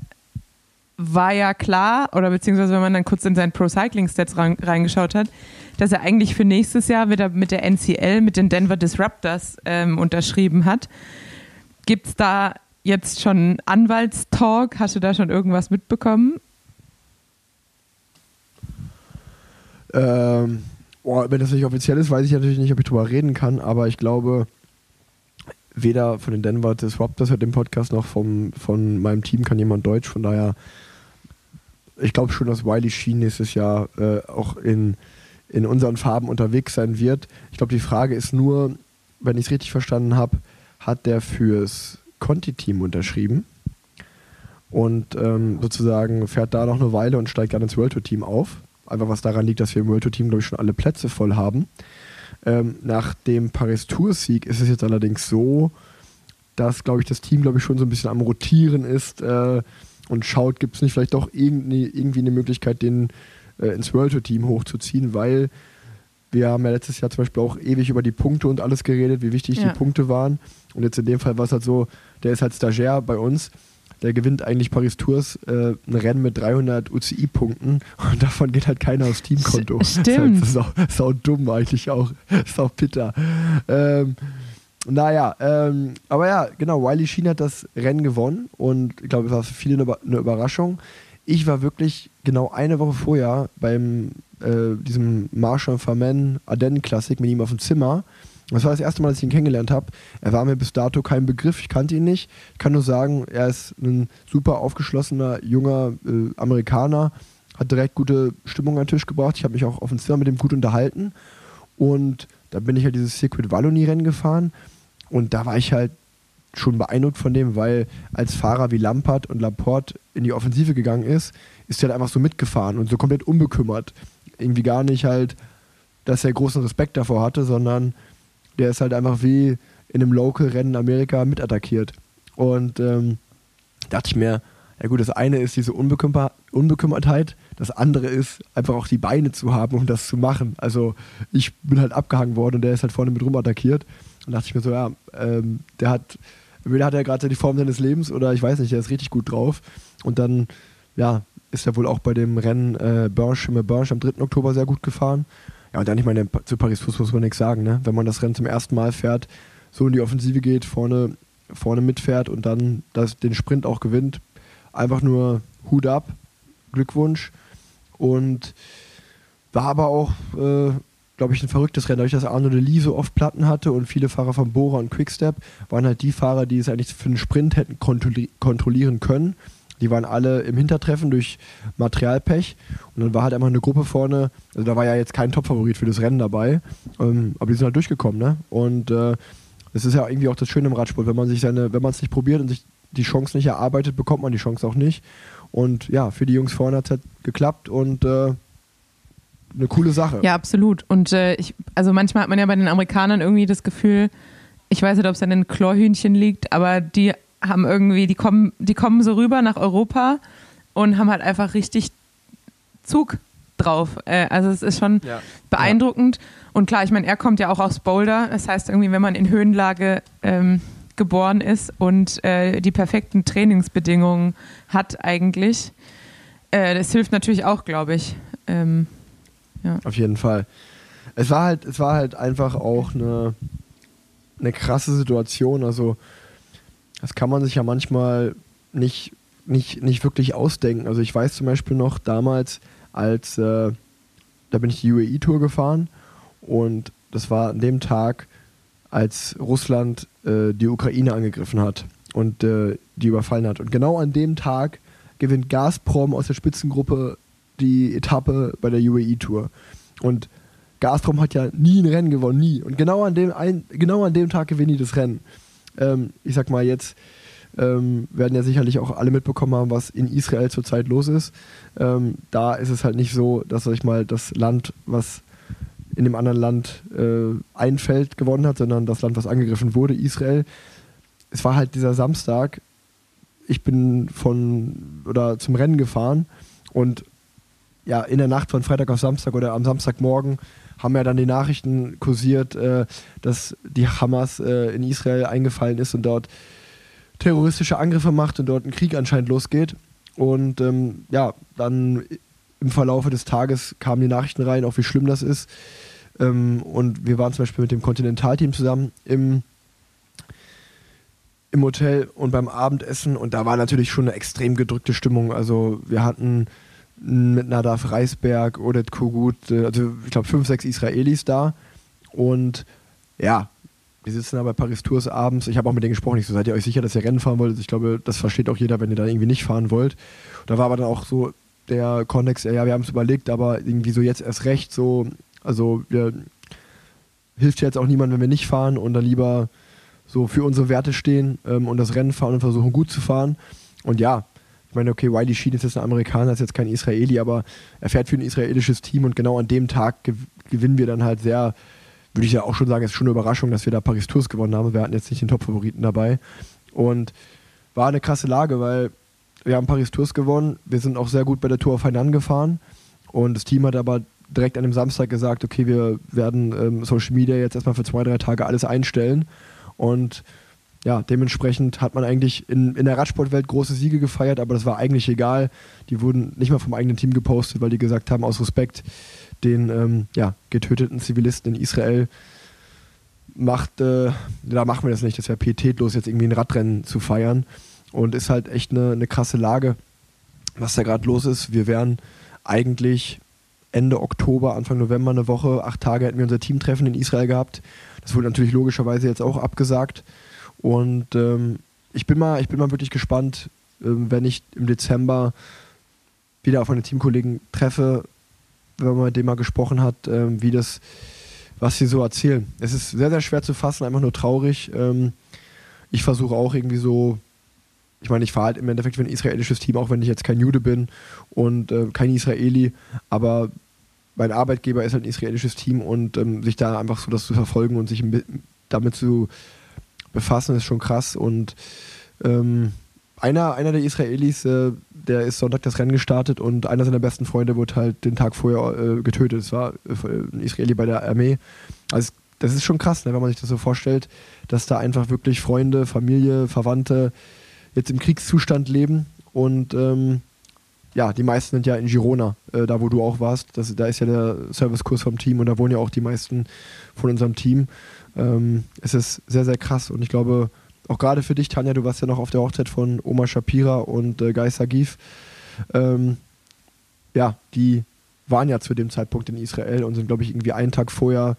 war ja klar, oder beziehungsweise wenn man dann kurz in seinen Pro-Cycling-Stats reingeschaut hat, dass er eigentlich für nächstes Jahr wieder mit der NCL, mit den Denver Disruptors ähm, unterschrieben hat. Gibt es da jetzt schon Anwaltstalk? Hast du da schon irgendwas mitbekommen? Ähm, oh, wenn das nicht offiziell ist, weiß ich natürlich nicht, ob ich drüber reden kann, aber ich glaube, weder von den Denver Disruptors hört dem Podcast noch vom, von meinem Team kann jemand Deutsch, von daher, ich glaube schon, dass Wiley Sheen nächstes Jahr äh, auch in, in unseren Farben unterwegs sein wird. Ich glaube, die Frage ist nur, wenn ich es richtig verstanden habe, hat der fürs Conti-Team unterschrieben und ähm, sozusagen fährt da noch eine Weile und steigt dann ins World Tour Team auf. Einfach was daran liegt, dass wir im World Tour Team, glaube ich, schon alle Plätze voll haben. Ähm, nach dem Paris-Tour-Sieg ist es jetzt allerdings so, dass, glaube ich, das Team, glaube ich, schon so ein bisschen am Rotieren ist äh, und schaut, gibt es nicht vielleicht doch irgendwie, irgendwie eine Möglichkeit, den äh, ins World Tour Team hochzuziehen, weil wir haben ja letztes Jahr zum Beispiel auch ewig über die Punkte und alles geredet, wie wichtig ja. die Punkte waren. Und jetzt in dem Fall war es halt so, der ist halt Stagiaire bei uns. der gewinnt eigentlich Paris Tours äh, ein Rennen mit 300 UCI-Punkten und davon geht halt keiner aufs Teamkonto. Stimmt. Das ist halt sau, sau dumm eigentlich auch. Sau bitter. Ähm, naja, ähm, aber ja, genau, Wiley Sheen hat das Rennen gewonnen und ich glaube, es war für viele eine, Über- eine Überraschung. Ich war wirklich genau eine Woche vorher beim äh, diesem Marshall Farman Ardennen Klassik mit ihm auf dem Zimmer. Das war das erste Mal, dass ich ihn kennengelernt habe. Er war mir bis dato kein Begriff, ich kannte ihn nicht. Ich kann nur sagen, er ist ein super aufgeschlossener, junger äh, Amerikaner, hat direkt gute Stimmung an den Tisch gebracht. Ich habe mich auch auf dem Zimmer mit ihm gut unterhalten. Und da bin ich halt dieses Circuit Wallonie-Rennen gefahren. Und da war ich halt schon beeindruckt von dem, weil als Fahrer wie Lampard und Laporte in die Offensive gegangen ist, ist er halt einfach so mitgefahren und so komplett unbekümmert. Irgendwie gar nicht halt, dass er großen Respekt davor hatte, sondern der ist halt einfach wie in einem Local-Rennen in Amerika mitattackiert. Und ähm, dachte ich mir, ja gut, das eine ist diese Unbekümmer Unbekümmertheit, das andere ist einfach auch die Beine zu haben, um das zu machen. Also ich bin halt abgehangen worden und der ist halt vorne mit rum attackiert. Und dachte ich mir so, ja, ähm, der hat, entweder hat er gerade die Form seines Lebens oder ich weiß nicht, der ist richtig gut drauf. Und dann, ja, ist er wohl auch bei dem Rennen äh, Berge, Berge am 3. Oktober sehr gut gefahren. Ja, und dann, ich meine, zu Paris-Fuß muss man nichts sagen, ne? Wenn man das Rennen zum ersten Mal fährt, so in die Offensive geht, vorne, vorne mitfährt und dann das, den Sprint auch gewinnt, einfach nur Hut ab, Glückwunsch. Und war aber auch, äh, glaube ich, ein verrücktes Rennen. Dadurch, dass Arno Lee so oft Platten hatte und viele Fahrer von Bora und Quickstep, waren halt die Fahrer, die es eigentlich für den Sprint hätten kontrolli kontrollieren können. Die waren alle im Hintertreffen durch Materialpech. Und dann war halt einfach eine Gruppe vorne. Also da war ja jetzt kein Topfavorit für das Rennen dabei. Ähm, aber die sind halt durchgekommen, ne? Und äh, das ist ja irgendwie auch das Schöne im Radsport. Wenn man sich seine, wenn man es nicht probiert und sich die Chance nicht erarbeitet, bekommt man die Chance auch nicht. Und ja, für die Jungs vorne hat es halt geklappt und äh, eine coole Sache. Ja, absolut. Und äh, ich, also manchmal hat man ja bei den Amerikanern irgendwie das Gefühl, ich weiß nicht, ob es an den Chlorhühnchen liegt, aber die haben irgendwie, die kommen, die kommen so rüber nach Europa und haben halt einfach richtig Zug drauf. Äh, also es ist schon Ja. beeindruckend. Und klar, ich meine, er kommt ja auch aus Boulder. Das heißt irgendwie, wenn man in Höhenlage ähm, geboren ist und äh, die perfekten Trainingsbedingungen hat eigentlich, äh, das hilft natürlich auch, glaube ich. Ähm, Auf jeden Fall. Es war halt, es war halt einfach auch eine, eine krasse Situation. Also, das kann man sich ja manchmal nicht, nicht, nicht wirklich ausdenken. Also, ich weiß zum Beispiel noch damals, als äh, da bin ich die UAE-Tour gefahren und das war an dem Tag, als Russland äh, die Ukraine angegriffen hat und äh, die überfallen hat. Und genau an dem Tag gewinnt Gazprom aus der Spitzengruppe die Etappe bei der UAE-Tour. Und Gazprom hat ja nie ein Rennen gewonnen, nie. Und genau an dem, ein, genau an dem Tag gewinnen die das Rennen. Ähm, ich sag mal jetzt, ähm, werden ja sicherlich auch alle mitbekommen haben, was in Israel zurzeit los ist. Ähm, da ist es halt nicht so, dass sag ich mal das Land, was in dem anderen Land äh, ein Feld gewonnen hat, sondern das Land, was angegriffen wurde, Israel. Es war halt dieser Samstag. Ich bin von oder zum Rennen gefahren und ja, in der Nacht von Freitag auf Samstag oder am Samstagmorgen haben ja dann die Nachrichten kursiert, äh, dass die Hamas äh, in Israel eingefallen ist und dort terroristische Angriffe macht und dort ein Krieg anscheinend losgeht. Und ähm, ja, dann im Verlaufe des Tages kamen die Nachrichten rein, auch wie schlimm das ist. Ähm, und wir waren zum Beispiel mit dem Kontinentalteam zusammen im, im Hotel und beim Abendessen und da war natürlich schon eine extrem gedrückte Stimmung. Also wir hatten mit Nadav Reisberg, Odet Kogut, äh, also ich glaube fünf, sechs Israelis da und ja, wir sitzen da bei Paris Tours abends. Ich habe auch mit denen gesprochen. Ich so, seid ihr euch sicher, dass ihr Rennen fahren wollt? Ich glaube, das versteht auch jeder, wenn ihr da irgendwie nicht fahren wollt. Da war aber dann auch so der Kontext, ja, wir haben es überlegt, aber irgendwie so jetzt erst recht, so, also wir hilft jetzt auch niemand, wenn wir nicht fahren und dann lieber so für unsere Werte stehen ähm, und das Rennen fahren und versuchen gut zu fahren. Und ja, ich meine, okay, Wiley Sheen ist jetzt ein Amerikaner, ist jetzt kein Israeli, aber er fährt für ein israelisches Team und genau an dem Tag gew gewinnen wir dann halt sehr, würde ich ja auch schon sagen, ist schon eine Überraschung, dass wir da Paris Tours gewonnen haben. Wir hatten jetzt nicht den Top-Favoriten dabei. Und war eine krasse Lage, weil wir haben Paris Tours gewonnen. Wir sind auch sehr gut bei der Tour auf Hainan gefahren. Und das Team hat aber direkt an dem Samstag gesagt, okay, wir werden ähm, Social Media jetzt erstmal für zwei, drei Tage alles einstellen. Und ja, dementsprechend hat man eigentlich in, in der Radsportwelt große Siege gefeiert, aber das war eigentlich egal. Die wurden nicht mal vom eigenen Team gepostet, weil die gesagt haben, aus Respekt den ähm, ja, getöteten Zivilisten in Israel macht, äh, da machen wir das nicht. Das wäre pietätlos, jetzt irgendwie ein Radrennen zu feiern. Und ist halt echt eine, eine krasse Lage, was da gerade los ist. Wir wären eigentlich Ende Oktober, Anfang November eine Woche, acht Tage hätten wir unser Teamtreffen in Israel gehabt. Das wurde natürlich logischerweise jetzt auch abgesagt. Und ähm, ich, bin mal, ich bin mal wirklich gespannt, ähm, wenn ich im Dezember wieder auf meine Teamkollegen treffe, wenn man mit dem mal gesprochen hat, ähm, wie das, was sie so erzählen. Es ist sehr, sehr schwer zu fassen, einfach nur traurig. Ähm, ich versuche auch irgendwie so, ich meine, ich fahre halt im Endeffekt für ein israelisches Team, auch wenn ich jetzt kein Jude bin und äh, kein Israeli, aber mein Arbeitgeber ist halt ein israelisches Team und ähm, sich da einfach so das zu verfolgen und sich damit zu befassen, ist schon krass. Und ähm, einer, einer der Israelis, äh, der ist Sonntag das Rennen gestartet und einer seiner besten Freunde wurde halt den Tag vorher äh, getötet. Es war äh, ein Israeli bei der Armee. Also das ist schon krass, ne, wenn man sich das so vorstellt, dass da einfach wirklich Freunde, Familie, Verwandte jetzt im Kriegszustand leben und ähm, ja, die meisten sind ja in Girona, äh, da wo du auch warst. Das, da ist ja der Servicekurs vom Team und da wohnen ja auch die meisten von unserem Team. Ähm, es ist sehr, sehr krass und ich glaube, auch gerade für dich, Tanja, du warst ja noch auf der Hochzeit von Oma Shapira und äh, Guy Sagif. Ähm, ja, die waren ja zu dem Zeitpunkt in Israel und sind, glaube ich, irgendwie einen Tag vorher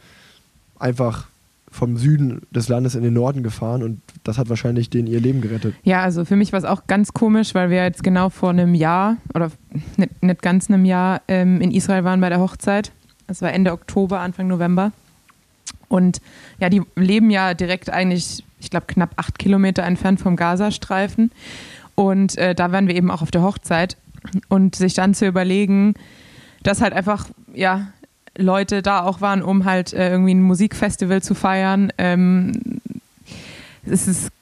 einfach vom Süden des Landes in den Norden gefahren und das hat wahrscheinlich denen ihr Leben gerettet. Ja, also für mich war es auch ganz komisch, weil wir jetzt genau vor einem Jahr oder nicht, nicht ganz einem Jahr ähm, in Israel waren bei der Hochzeit. Das war Ende Oktober, Anfang November. Und ja, die leben ja direkt eigentlich, ich glaube, knapp acht Kilometer entfernt vom Gazastreifen. Und äh, da waren wir eben auch auf der Hochzeit. Und sich dann zu überlegen, dass halt einfach, ja, Leute da auch waren, um halt äh, irgendwie ein Musikfestival zu feiern. Ähm, es ist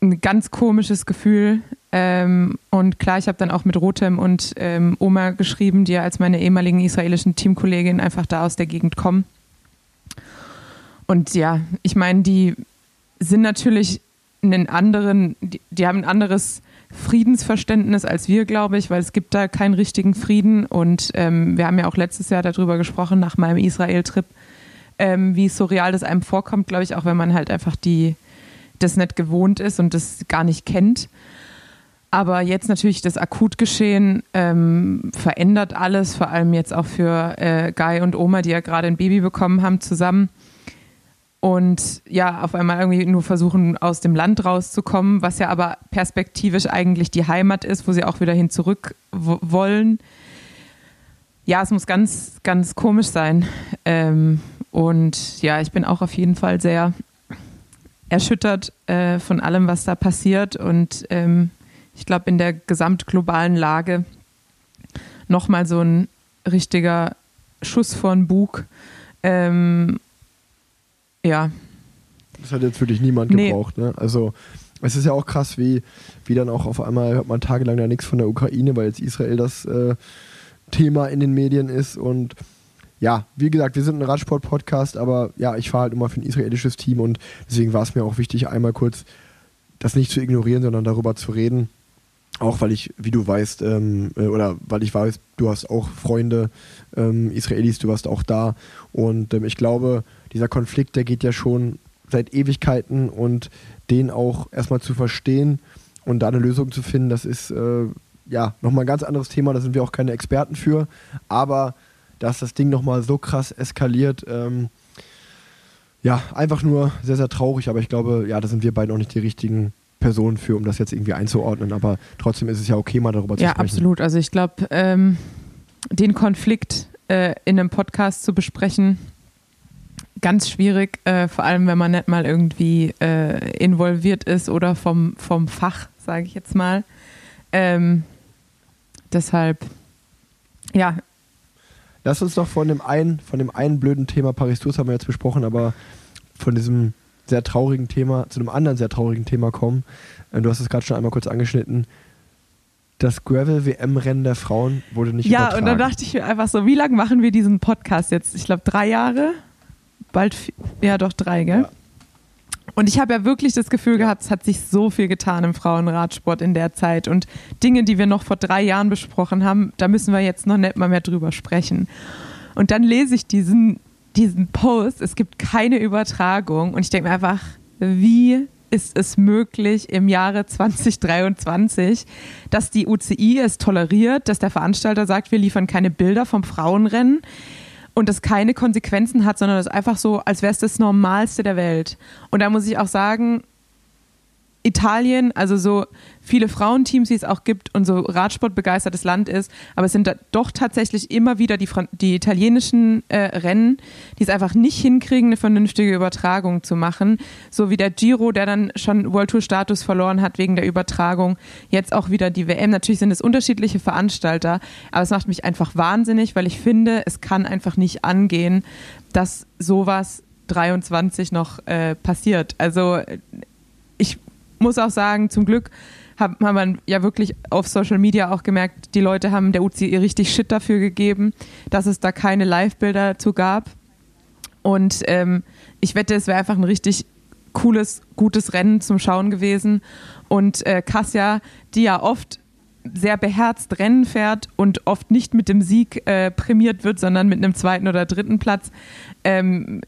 ein ganz komisches Gefühl. Ähm, und klar, ich habe dann auch mit Rotem und ähm, Oma geschrieben, die ja als meine ehemaligen israelischen Teamkollegin einfach da aus der Gegend kommen. Und ja, ich meine, die sind natürlich einen anderen, die, die haben ein anderes Friedensverständnis als wir, glaube ich, weil es gibt da keinen richtigen Frieden. Und ähm, wir haben ja auch letztes Jahr darüber gesprochen, nach meinem Israel-Trip, ähm, wie surreal das einem vorkommt, glaube ich, auch wenn man halt einfach die, das nicht gewohnt ist und das gar nicht kennt. Aber jetzt natürlich das Akutgeschehen ähm, verändert alles, vor allem jetzt auch für äh, Guy und Oma, die ja gerade ein Baby bekommen haben, zusammen und ja, auf einmal irgendwie nur versuchen, aus dem Land rauszukommen, was ja aber perspektivisch eigentlich die Heimat ist, wo sie auch wieder hin zurück wollen. Ja, es muss ganz, ganz komisch sein. Ähm, und ja, ich bin auch auf jeden Fall sehr erschüttert äh, von allem, was da passiert. Und ähm, ich glaube, in der gesamtglobalen Lage nochmal so ein richtiger Schuss von Bug. Ähm, ja. Das hat jetzt wirklich niemand nee. gebraucht. Ne? Also es ist ja auch krass, wie, wie dann auch auf einmal hört man tagelang ja nichts von der Ukraine, weil jetzt Israel das äh, Thema in den Medien ist. Und ja, wie gesagt, wir sind ein Radsport-Podcast, aber ja, ich fahre halt immer für ein israelisches Team und deswegen war es mir auch wichtig, einmal kurz das nicht zu ignorieren, sondern darüber zu reden. Auch weil ich, wie du weißt, ähm, äh, oder weil ich weiß, du hast auch Freunde, ähm, Israelis, du warst auch da. Und ähm, ich glaube, dieser Konflikt, der geht ja schon seit Ewigkeiten und den auch erstmal zu verstehen und da eine Lösung zu finden, das ist äh, ja nochmal ein ganz anderes Thema, da sind wir auch keine Experten für, aber dass das Ding nochmal so krass eskaliert, ähm, ja, einfach nur sehr, sehr traurig, aber ich glaube, ja, da sind wir beide auch nicht die richtigen Personen für, um das jetzt irgendwie einzuordnen, aber trotzdem ist es ja okay, mal darüber ja, zu sprechen. Ja, absolut. Also ich glaube, ähm, den Konflikt äh, in einem Podcast zu besprechen, ganz schwierig, äh, vor allem wenn man nicht mal irgendwie äh, involviert ist oder vom, vom Fach, sage ich jetzt mal. Ähm, deshalb, ja. Lass uns doch von dem einen, von dem einen blöden Thema Paris-Tours haben wir jetzt besprochen, aber von diesem sehr traurigen Thema zu einem anderen sehr traurigen Thema kommen. Äh, du hast es gerade schon einmal kurz angeschnitten. Das Gravel-WM-Rennen der Frauen wurde nicht ja, übertragen. Ja, und dann dachte ich mir einfach so, wie lange machen wir diesen Podcast jetzt? Ich glaube, drei Jahre? bald, ja doch drei, gell? Ja. Und ich habe ja wirklich das Gefühl gehabt, es hat sich so viel getan im Frauenradsport in der Zeit. Und Dinge, die wir noch vor drei Jahren besprochen haben, da müssen wir jetzt noch nicht mal mehr drüber sprechen. Und dann lese ich diesen, diesen Post, es gibt keine Übertragung. Und ich denke mir einfach, wie ist es möglich im Jahre 2023, dass die UCI es toleriert, dass der Veranstalter sagt, wir liefern keine Bilder vom Frauenrennen und das keine Konsequenzen hat, sondern das einfach so, als wäre es das Normalste der Welt. Und da muss ich auch sagen, Italien, also so viele Frauenteams, wie es auch gibt und so Radsportbegeistertes Land ist, aber es sind da doch tatsächlich immer wieder die, die italienischen äh, Rennen, die es einfach nicht hinkriegen, eine vernünftige Übertragung zu machen. So wie der Giro, der dann schon World Tour Status verloren hat wegen der Übertragung. Jetzt auch wieder die WM. Natürlich sind es unterschiedliche Veranstalter, aber es macht mich einfach wahnsinnig, weil ich finde, es kann einfach nicht angehen, dass sowas 23 noch äh, passiert. Also ich muss auch sagen, zum Glück hat, hat man ja wirklich auf Social Media auch gemerkt, die Leute haben der UCI richtig Shit dafür gegeben, dass es da keine Live-Bilder dazu gab. Und ähm, ich wette, es wäre einfach ein richtig cooles, gutes Rennen zum Schauen gewesen. Und äh, Kassia, die ja oft sehr beherzt Rennen fährt und oft nicht mit dem Sieg äh, prämiert wird, sondern mit einem zweiten oder dritten Platz, ähm,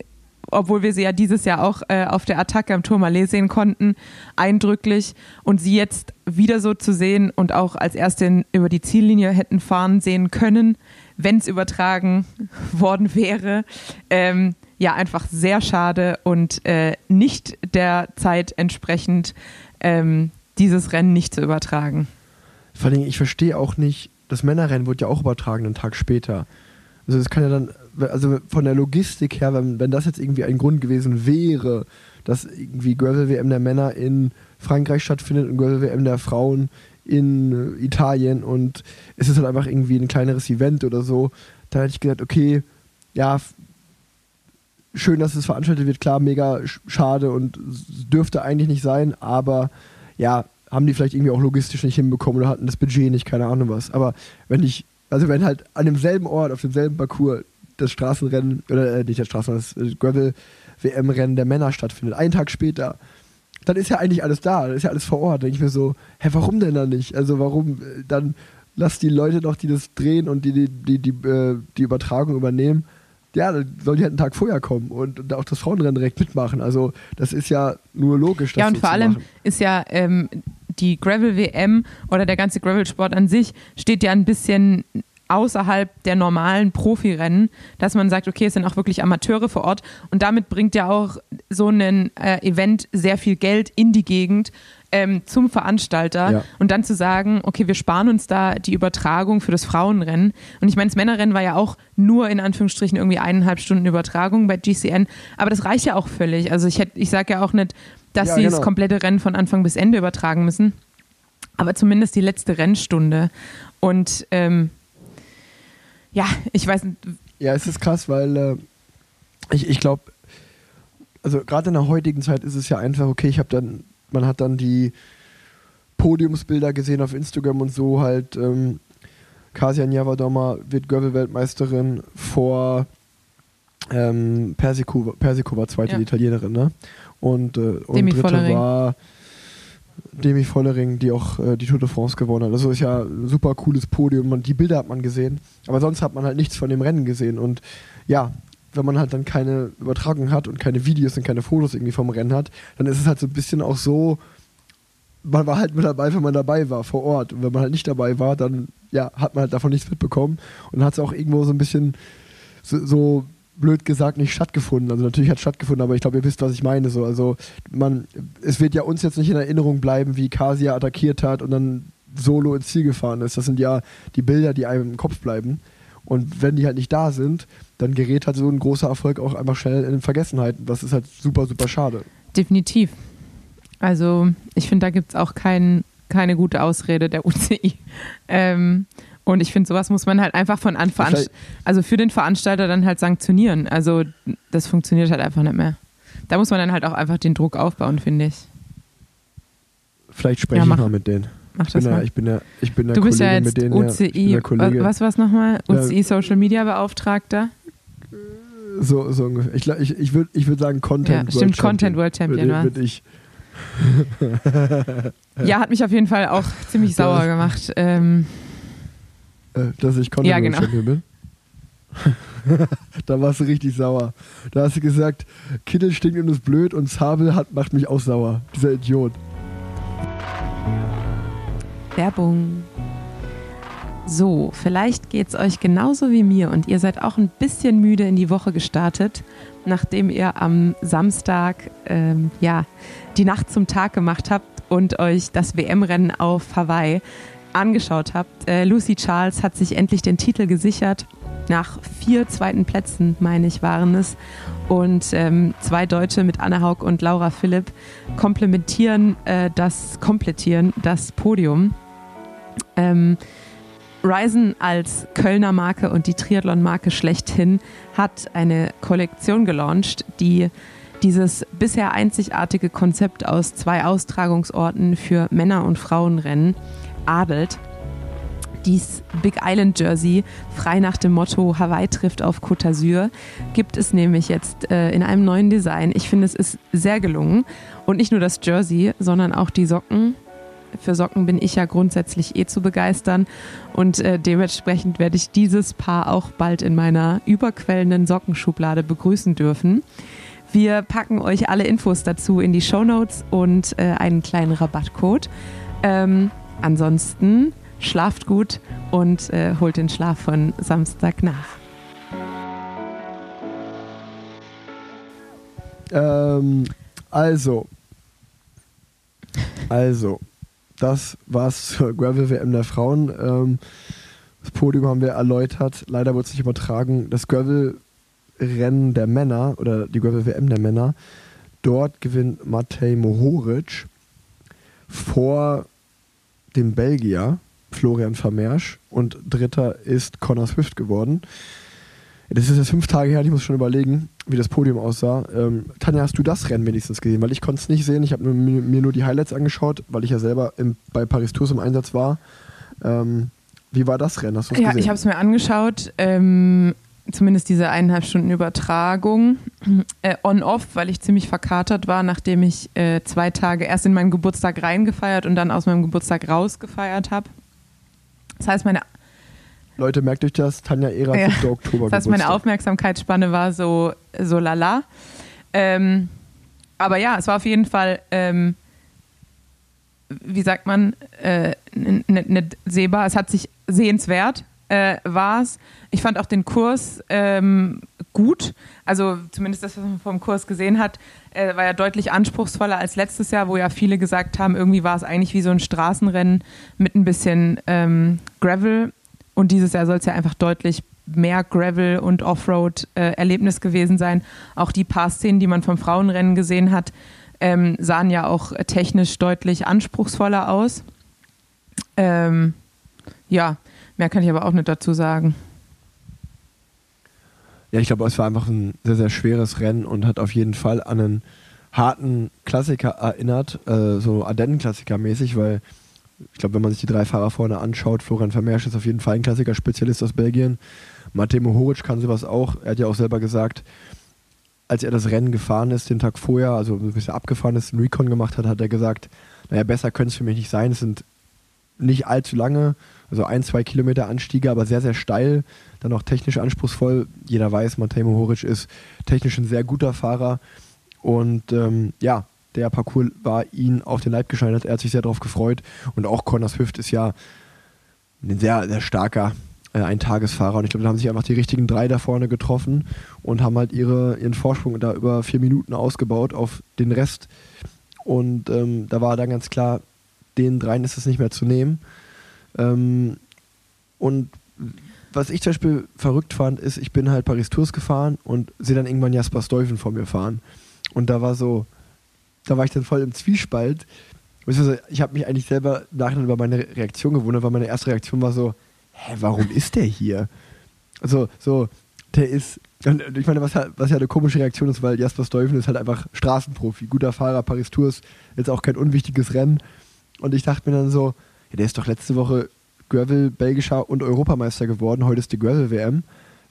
obwohl wir sie ja dieses Jahr auch äh, auf der Attacke am Tourmalet sehen konnten, eindrücklich. Und sie jetzt wieder so zu sehen und auch als Erste über die Ziellinie hätten fahren sehen können, wenn es übertragen worden wäre. Ähm, ja, einfach sehr schade und äh, nicht der Zeit entsprechend, ähm, dieses Rennen nicht zu übertragen. Vor allem, ich verstehe auch nicht, das Männerrennen wird ja auch übertragen einen Tag später. Also das kann ja dann also von der Logistik her, wenn, wenn das jetzt irgendwie ein Grund gewesen wäre, dass irgendwie Gravel-WM der Männer in Frankreich stattfindet und Gravel-WM der Frauen in äh, Italien und es ist halt einfach irgendwie ein kleineres Event oder so, da hätte ich gesagt, okay, ja, schön, dass es veranstaltet wird, klar, mega schade und dürfte eigentlich nicht sein, aber ja, haben die vielleicht irgendwie auch logistisch nicht hinbekommen oder hatten das Budget nicht, keine Ahnung was. Aber wenn ich, also wenn halt an demselben Ort, auf demselben Parcours das Straßenrennen, oder äh, nicht das Straßenrennen, das äh, Gravel-WM-Rennen der Männer stattfindet, einen Tag später, dann ist ja eigentlich alles da, dann ist ja alles vor Ort. Denke ich mir so, hä, warum denn dann nicht? Also warum äh, dann lass die Leute doch, die das drehen und die die, die, die, äh, die Übertragung übernehmen, ja, dann sollen die halt einen Tag vorher kommen und, und auch das Frauenrennen direkt mitmachen. Also das ist ja nur logisch. Das ja, und so vor allem machen. ist ja ähm, die Gravel-WM oder der ganze Gravel-Sport an sich steht ja ein bisschen außerhalb der normalen Profirennen, dass man sagt, okay, es sind auch wirklich Amateure vor Ort und damit bringt ja auch so ein äh, Event sehr viel Geld in die Gegend ähm, zum Veranstalter ja. und dann zu sagen, okay, wir sparen uns da die Übertragung für das Frauenrennen und ich meine, das Männerrennen war ja auch nur in Anführungsstrichen irgendwie eineinhalb Stunden Übertragung bei GCN, aber das reicht ja auch völlig. Also ich, ich sage ja auch nicht, dass ja, sie genau. das komplette Rennen von Anfang bis Ende übertragen müssen, aber zumindest die letzte Rennstunde und ähm, ja, ich weiß nicht. Ja, es ist krass, weil äh, ich, ich glaube, also gerade in der heutigen Zeit ist es ja einfach, okay, ich habe dann, man hat dann die Podiumsbilder gesehen auf Instagram und so halt, ähm, Kasia Njavadoma wird Gravel-Weltmeisterin vor ähm, Persico, Persico war zweite ja. Italienerin, ne? Und, äh, und dritte Vollering. war Demi Vollering, die auch äh, die Tour de France gewonnen hat. Also ist ja ein super cooles Podium und die Bilder hat man gesehen. Aber sonst hat man halt nichts von dem Rennen gesehen. Und ja, wenn man halt dann keine Übertragung hat und keine Videos und keine Fotos irgendwie vom Rennen hat, dann ist es halt so ein bisschen auch so, man war halt mit dabei, wenn man dabei war, vor Ort. Und wenn man halt nicht dabei war, dann ja, hat man halt davon nichts mitbekommen. Und hat es auch irgendwo so ein bisschen so, so blöd gesagt nicht stattgefunden. Also natürlich hat es stattgefunden, aber ich glaube, ihr wisst, was ich meine. So, also man, es wird ja uns jetzt nicht in Erinnerung bleiben, wie Kasia attackiert hat und dann solo ins Ziel gefahren ist. Das sind ja die Bilder, die einem im Kopf bleiben. Und wenn die halt nicht da sind, dann gerät halt so ein großer Erfolg auch einfach schnell in Vergessenheit. Das ist halt super, super schade. Definitiv. Also ich finde, da gibt es auch kein, keine gute Ausrede der UCI. Ähm, und ich finde, sowas muss man halt einfach von Anfang an, also für den Veranstalter dann halt sanktionieren. Also das funktioniert halt einfach nicht mehr. Da muss man dann halt auch einfach den Druck aufbauen, finde ich. Vielleicht spreche ja, ich mal mit denen. Mach ich das bin mal. Ja, ich bin ja, ich bin der du bist Kollege ja jetzt mit denen. UCI, ja, was war es nochmal? UCI Social Media Beauftragter? So, so ungefähr. Ich, ich, ich würde ich würd sagen Content Ja, stimmt, Content World Champion Würde war. würd ich. Ja, hat mich auf jeden Fall auch ziemlich sauer gemacht. Ähm, Äh, dass ich Content Ja, genau. Champion bin. da warst du richtig sauer. Da hast du gesagt, Kittel stinkt und ist blöd und Zabel hat, macht mich auch sauer. Dieser Idiot. Werbung. So, vielleicht geht's euch genauso wie mir und ihr seid auch ein bisschen müde in die Woche gestartet, nachdem ihr am Samstag ähm, ja die Nacht zum Tag gemacht habt und euch das WM-Rennen auf Hawaii angeschaut habt. Äh, Lucy Charles hat sich endlich den Titel gesichert. Nach vier zweiten Plätzen, meine ich, waren es. Und ähm, zwei Deutsche mit Anna Haug und Laura Philipp komplementieren äh, das, komplettieren das Podium. Ähm, Ryzen als Kölner Marke und die Triathlon-Marke schlechthin hat eine Kollektion gelauncht, die dieses bisher einzigartige Konzept aus zwei Austragungsorten für Männer- und Frauenrennen adelt. Dies Big Island Jersey, frei nach dem Motto Hawaii trifft auf Côte d'Azur, gibt es nämlich jetzt äh, in einem neuen Design. Ich finde, es ist sehr gelungen. Und nicht nur das Jersey, sondern auch die Socken. Für Socken bin ich ja grundsätzlich eh zu begeistern. Und äh, dementsprechend werde ich dieses Paar auch bald in meiner überquellenden Sockenschublade begrüßen dürfen. Wir packen euch alle Infos dazu in die Show Notes und äh, einen kleinen Rabattcode. Ähm, ansonsten schlaft gut und äh, holt den Schlaf von Samstag nach. Ähm, also. Also. Das war's zur Gravel-WM der Frauen. Ähm, das Podium haben wir erläutert. Leider wurde es nicht übertragen. Das Gravel-Rennen der Männer oder die Gravel-WM der Männer. Dort gewinnt Matej Mohoric vor dem Belgier Florian Vermersch und dritter ist Connor Swift geworden. Das ist jetzt fünf Tage her, ich muss schon überlegen, wie das Podium aussah. Ähm, Tanja, hast du das Rennen wenigstens gesehen? Weil ich konnte es nicht sehen. Ich habe mir, mir nur die Highlights angeschaut, weil ich ja selber im, bei Paris Tours im Einsatz war. Ähm, wie war das Rennen? Hast du Ja, gesehen? ich habe es mir angeschaut. Ähm, zumindest diese eineinhalb Stunden Übertragung. Äh, On-off, weil ich ziemlich verkatert war, nachdem ich äh, zwei Tage erst in meinen Geburtstag reingefeiert und dann aus meinem Geburtstag rausgefeiert habe. Das heißt, meine Leute, merkt euch das. Tanja Ehrer, Ja. 7. Oktober. Das heißt, meine. Aufmerksamkeitsspanne war so, so lala. Ähm, aber ja, es war auf jeden Fall, ähm, wie sagt man, äh, n- n- nicht sehbar. Es hat sich sehenswert, äh, war es. Ich fand auch den Kurs ähm, gut. Also zumindest das, was man vom Kurs gesehen hat, äh, war ja deutlich anspruchsvoller als letztes Jahr, wo ja viele gesagt haben, irgendwie war es eigentlich wie so ein Straßenrennen mit ein bisschen ähm, Gravel. Und dieses Jahr soll es ja einfach deutlich mehr Gravel- und Offroad-Erlebnis gewesen sein. Auch die paar Szenen, die man vom Frauenrennen gesehen hat, ähm, sahen ja auch technisch deutlich anspruchsvoller aus. Ähm, ja, mehr kann ich aber auch nicht dazu sagen. Ja, ich glaube, es war einfach ein sehr, sehr schweres Rennen und hat auf jeden Fall an einen harten Klassiker erinnert, äh, so Ardennen-Klassiker mäßig, weil ich glaube, wenn man sich die drei Fahrer vorne anschaut, Florian Vermeersch ist auf jeden Fall ein Klassiker-Spezialist aus Belgien. Matej Mohoric kann sowas auch. Er hat ja auch selber gesagt, als er das Rennen gefahren ist, den Tag vorher, also bis er abgefahren ist, einen Recon gemacht hat, hat er gesagt, naja, besser könnte es für mich nicht sein. Es sind nicht allzu lange, also ein, zwei Kilometer Anstiege, aber sehr, sehr steil, dann auch technisch anspruchsvoll. Jeder weiß, Matej Mohoric ist technisch ein sehr guter Fahrer und ähm, ja, der Parcours war ihn auf den Leib geschneidert. Er hat sich sehr darauf gefreut und auch Conor Swift ist ja ein sehr, sehr starker äh, Eintagesfahrer und ich glaube, da haben sich einfach die richtigen drei da vorne getroffen und haben halt ihre, ihren Vorsprung da über vier Minuten ausgebaut auf den Rest und ähm, da war dann ganz klar, den dreien ist es nicht mehr zu nehmen. Ähm, und was ich zum Beispiel verrückt fand, ist, ich bin halt Paris Tours gefahren und sehe dann irgendwann Jasper Stuyven vor mir fahren. Und da war so, da war ich dann voll im Zwiespalt. Ich habe mich eigentlich selber im Nachhinein über meine Reaktion gewundert, weil meine erste Reaktion war so, hä, warum ist der hier? Also, so, der ist, und ich meine, was, was ja eine komische Reaktion ist, weil Jasper Stuyven ist halt einfach Straßenprofi, guter Fahrer, Paris Tours, jetzt auch kein unwichtiges Rennen. Und ich dachte mir dann so, ja, der ist doch letzte Woche Gravel, Belgischer und Europameister geworden, heute ist die Gravel-WM.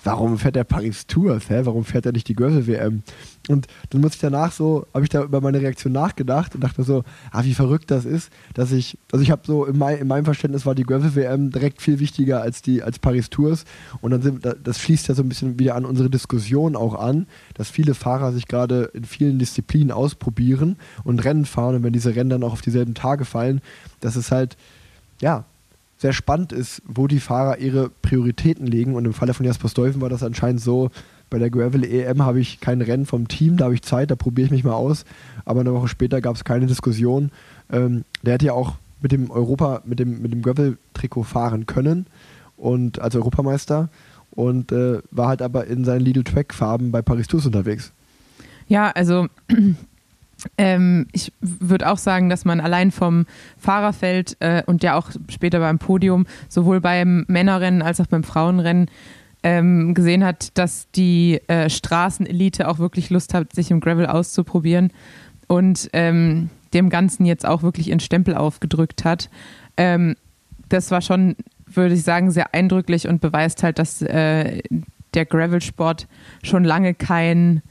warum fährt er Paris Tours? Hä? Warum fährt er nicht die Gravel-WM? Und dann muss ich danach so, habe ich da über meine Reaktion nachgedacht und dachte so, ah, wie verrückt das ist, dass ich, also ich habe so, in, mein, in, meinem Verständnis war die Gravel-WM direkt viel wichtiger als die, als Paris Tours. Und dann sind, das schließt ja so ein bisschen wieder an unsere Diskussion auch an, dass viele Fahrer sich gerade in vielen Disziplinen ausprobieren und Rennen fahren und wenn diese Rennen dann auch auf dieselben Tage fallen, dass es halt, ja, sehr spannend ist, wo die Fahrer ihre Prioritäten legen. Und im Falle von Jasper Stuyven war das anscheinend so, bei der Gravel EM habe ich kein Rennen vom Team, da habe ich Zeit, da probiere ich mich mal aus. Aber eine Woche später gab es keine Diskussion. Ähm, der hätte ja auch mit dem Europa, mit dem, mit dem Gravel-Trikot fahren können und als Europameister und äh, war halt aber in seinen Lidl Track-Farben bei Paris Tours unterwegs. Ja, also ähm, ich würde auch sagen, dass man allein vom Fahrerfeld äh, und ja auch später beim Podium, sowohl beim Männerrennen als auch beim Frauenrennen, ähm, gesehen hat, dass die äh, Straßenelite auch wirklich Lust hat, sich im Gravel auszuprobieren und ähm, dem Ganzen jetzt auch wirklich ihren Stempel aufgedrückt hat. Ähm, das war schon, würde ich sagen, sehr eindrücklich und beweist halt, dass äh, der Gravelsport schon lange kein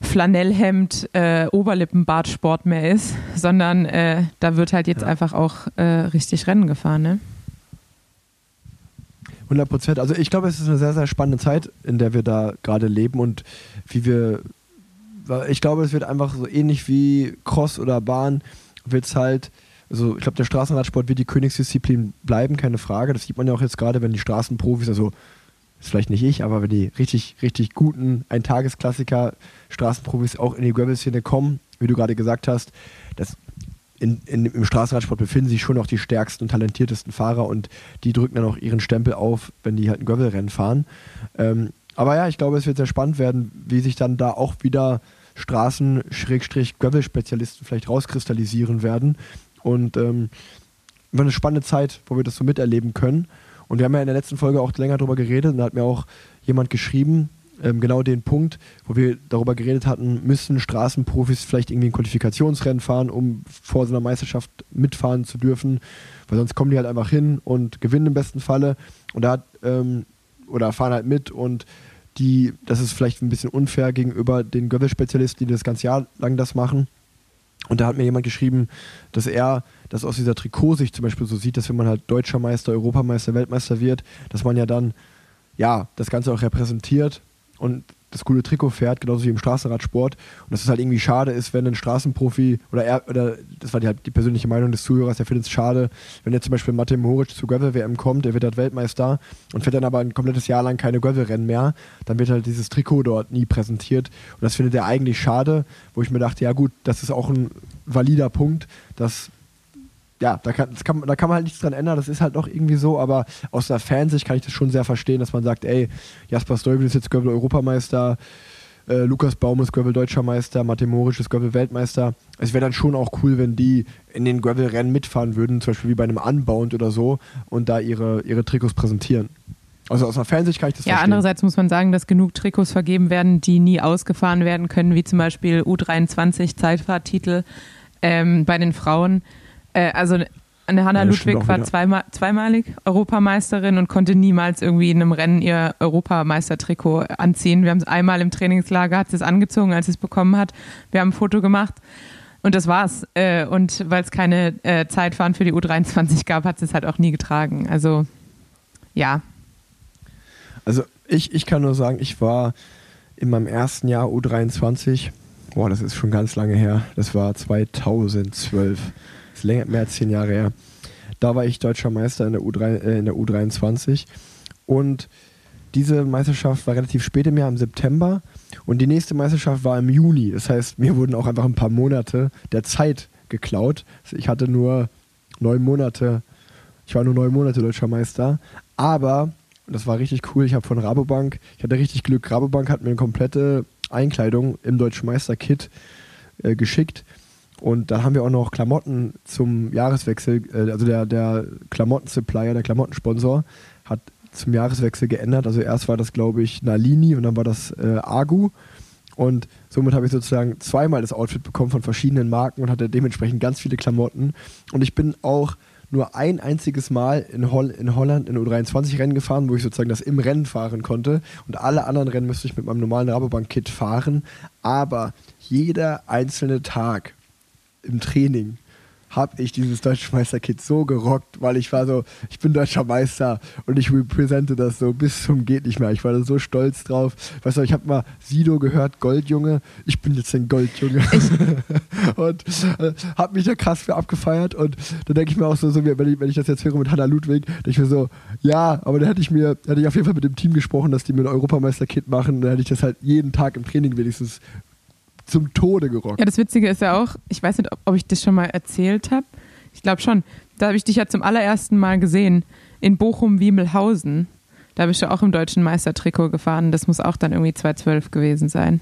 Flanellhemd, äh, Oberlippenbartsport mehr ist, sondern äh, da wird halt jetzt ja. einfach auch äh, richtig Rennen gefahren. Ne? 100 Prozent. Also ich glaube, es ist eine sehr, sehr spannende Zeit, in der wir da gerade leben und wie wir, ich glaube, es wird einfach so ähnlich wie Cross oder Bahn, wird es halt, also ich glaube, der Straßenradsport wird die Königsdisziplin bleiben, keine Frage. Das sieht man ja auch jetzt gerade, wenn die Straßenprofis, also ist vielleicht nicht ich, aber wenn die richtig, richtig guten Eintagesklassiker Straßenprofis auch in die Gravel-Szene kommen, wie du gerade gesagt hast, das in, in, im Straßenradsport befinden sich schon noch die stärksten und talentiertesten Fahrer und die drücken dann auch ihren Stempel auf, wenn die halt ein Gravel-Rennen fahren. Ähm, aber ja, ich glaube, es wird sehr spannend werden, wie sich dann da auch wieder Straßen-Gravel-Spezialisten vielleicht rauskristallisieren werden. Und ähm, war eine spannende Zeit, wo wir das so miterleben können. Und wir haben ja in der letzten Folge auch länger darüber geredet und da hat mir auch jemand geschrieben, ähm, genau den Punkt, wo wir darüber geredet hatten, müssen Straßenprofis vielleicht irgendwie ein Qualifikationsrennen fahren, um vor so einer Meisterschaft mitfahren zu dürfen, weil sonst kommen die halt einfach hin und gewinnen im besten Falle und da ähm, oder fahren halt mit und die, das ist vielleicht ein bisschen unfair gegenüber den Gravel-Spezialisten, die das ganze Jahr lang das machen. Und da hat mir jemand geschrieben, dass er das aus dieser Trikotsicht zum Beispiel so sieht, dass wenn man halt Deutscher Meister, Europameister, Weltmeister wird, dass man ja dann ja das Ganze auch repräsentiert und das coole Trikot fährt, genauso wie im Straßenradsport. Und dass es halt irgendwie schade ist, wenn ein Straßenprofi, oder er, oder das war die, halt die persönliche Meinung des Zuhörers, der findet es schade, wenn jetzt zum Beispiel Matej Mohoric zu Gravel-WM kommt, der wird halt Weltmeister und fährt dann aber ein komplettes Jahr lang keine Gravel-Rennen mehr, dann wird halt dieses Trikot dort nie präsentiert. Und das findet er eigentlich schade, wo ich mir dachte, ja gut, das ist auch ein valider Punkt, dass ja, da kann, kann, da kann man halt nichts dran ändern, das ist halt noch irgendwie so, aber aus der Fansicht kann ich das schon sehr verstehen, dass man sagt, ey, Jasper Stuyven ist jetzt Gravel-Europameister, äh, Lukas Baum ist Gravel-Deutscher Meister, Mathemorisch ist Gravel-Weltmeister. Es wäre dann schon auch cool, wenn die in den Gravel-Rennen mitfahren würden, zum Beispiel wie bei einem Unbound oder so, und da ihre, ihre Trikots präsentieren. Also aus einer Fansicht kann ich das ja, verstehen. Ja, andererseits muss man sagen, dass genug Trikots vergeben werden, die nie ausgefahren werden können, wie zum Beispiel U23 Zeitfahrtitel ähm, bei den Frauen äh, also eine Hanna ja, Ludwig war zweimal, zweimalig Europameisterin und konnte niemals irgendwie in einem Rennen ihr Europameistertrikot anziehen. Wir haben es einmal im Trainingslager, hat sie es angezogen, als sie es bekommen hat. Wir haben ein Foto gemacht und das war's. Äh, und weil es keine äh, Zeitfahren für die U23 gab, hat sie es halt auch nie getragen. Also ja. Also ich, ich kann nur sagen, ich war in meinem ersten Jahr U23, boah, das ist schon ganz lange her, das war 2012 ist länger, mehr als zehn Jahre her. Da war ich deutscher Meister in der, U3, äh, in der U23 und diese Meisterschaft war relativ spät im Jahr, im September. Und die nächste Meisterschaft war im Juni. Das heißt, mir wurden auch einfach ein paar Monate der Zeit geklaut. Ich hatte nur neun Monate, ich war nur neun Monate deutscher Meister. Aber, das war richtig cool, ich habe von Rabobank, ich hatte richtig Glück, Rabobank hat mir eine komplette Einkleidung im Deutschen Meister-Kit äh, geschickt. Und da haben wir auch noch Klamotten zum Jahreswechsel, äh, also der, der Klamotten-Supplier, der Klamottensponsor, hat zum Jahreswechsel geändert. Also erst war das, glaube ich, Nalini und dann war das äh, Agu. Und somit habe ich sozusagen zweimal das Outfit bekommen von verschiedenen Marken und hatte dementsprechend ganz viele Klamotten. Und ich bin auch nur ein einziges Mal in, Holl in Holland in U23-Rennen gefahren, wo ich sozusagen das im Rennen fahren konnte. Und alle anderen Rennen müsste ich mit meinem normalen Rabobank-Kit fahren. Aber jeder einzelne Tag im Training habe ich dieses Deutsche Meisterkit so gerockt, weil ich war so, ich bin deutscher Meister und ich represente das so bis zum geht nicht mehr. Ich war da so stolz drauf. Weißt du, ich habe mal Sido gehört, Goldjunge. Ich bin jetzt ein Goldjunge. und äh, habe mich da krass für abgefeiert und da denke ich mir auch so, so wenn, ich, wenn ich das jetzt höre mit Hanna Ludwig, denke ich mir so, ja, aber da hätte ich mir, hätte ich auf jeden Fall mit dem Team gesprochen, dass die mir ein Europameisterkit machen. Dann hätte ich das halt jeden Tag im Training wenigstens zum Tode gerockt. Ja, das Witzige ist ja auch, ich weiß nicht, ob, ob ich das schon mal erzählt habe. Ich glaube schon. Da habe ich dich ja zum allerersten Mal gesehen in Bochum-Wiemelhausen. Da bist du auch im deutschen Meistertrikot gefahren. Das muss auch dann irgendwie 2012 gewesen sein.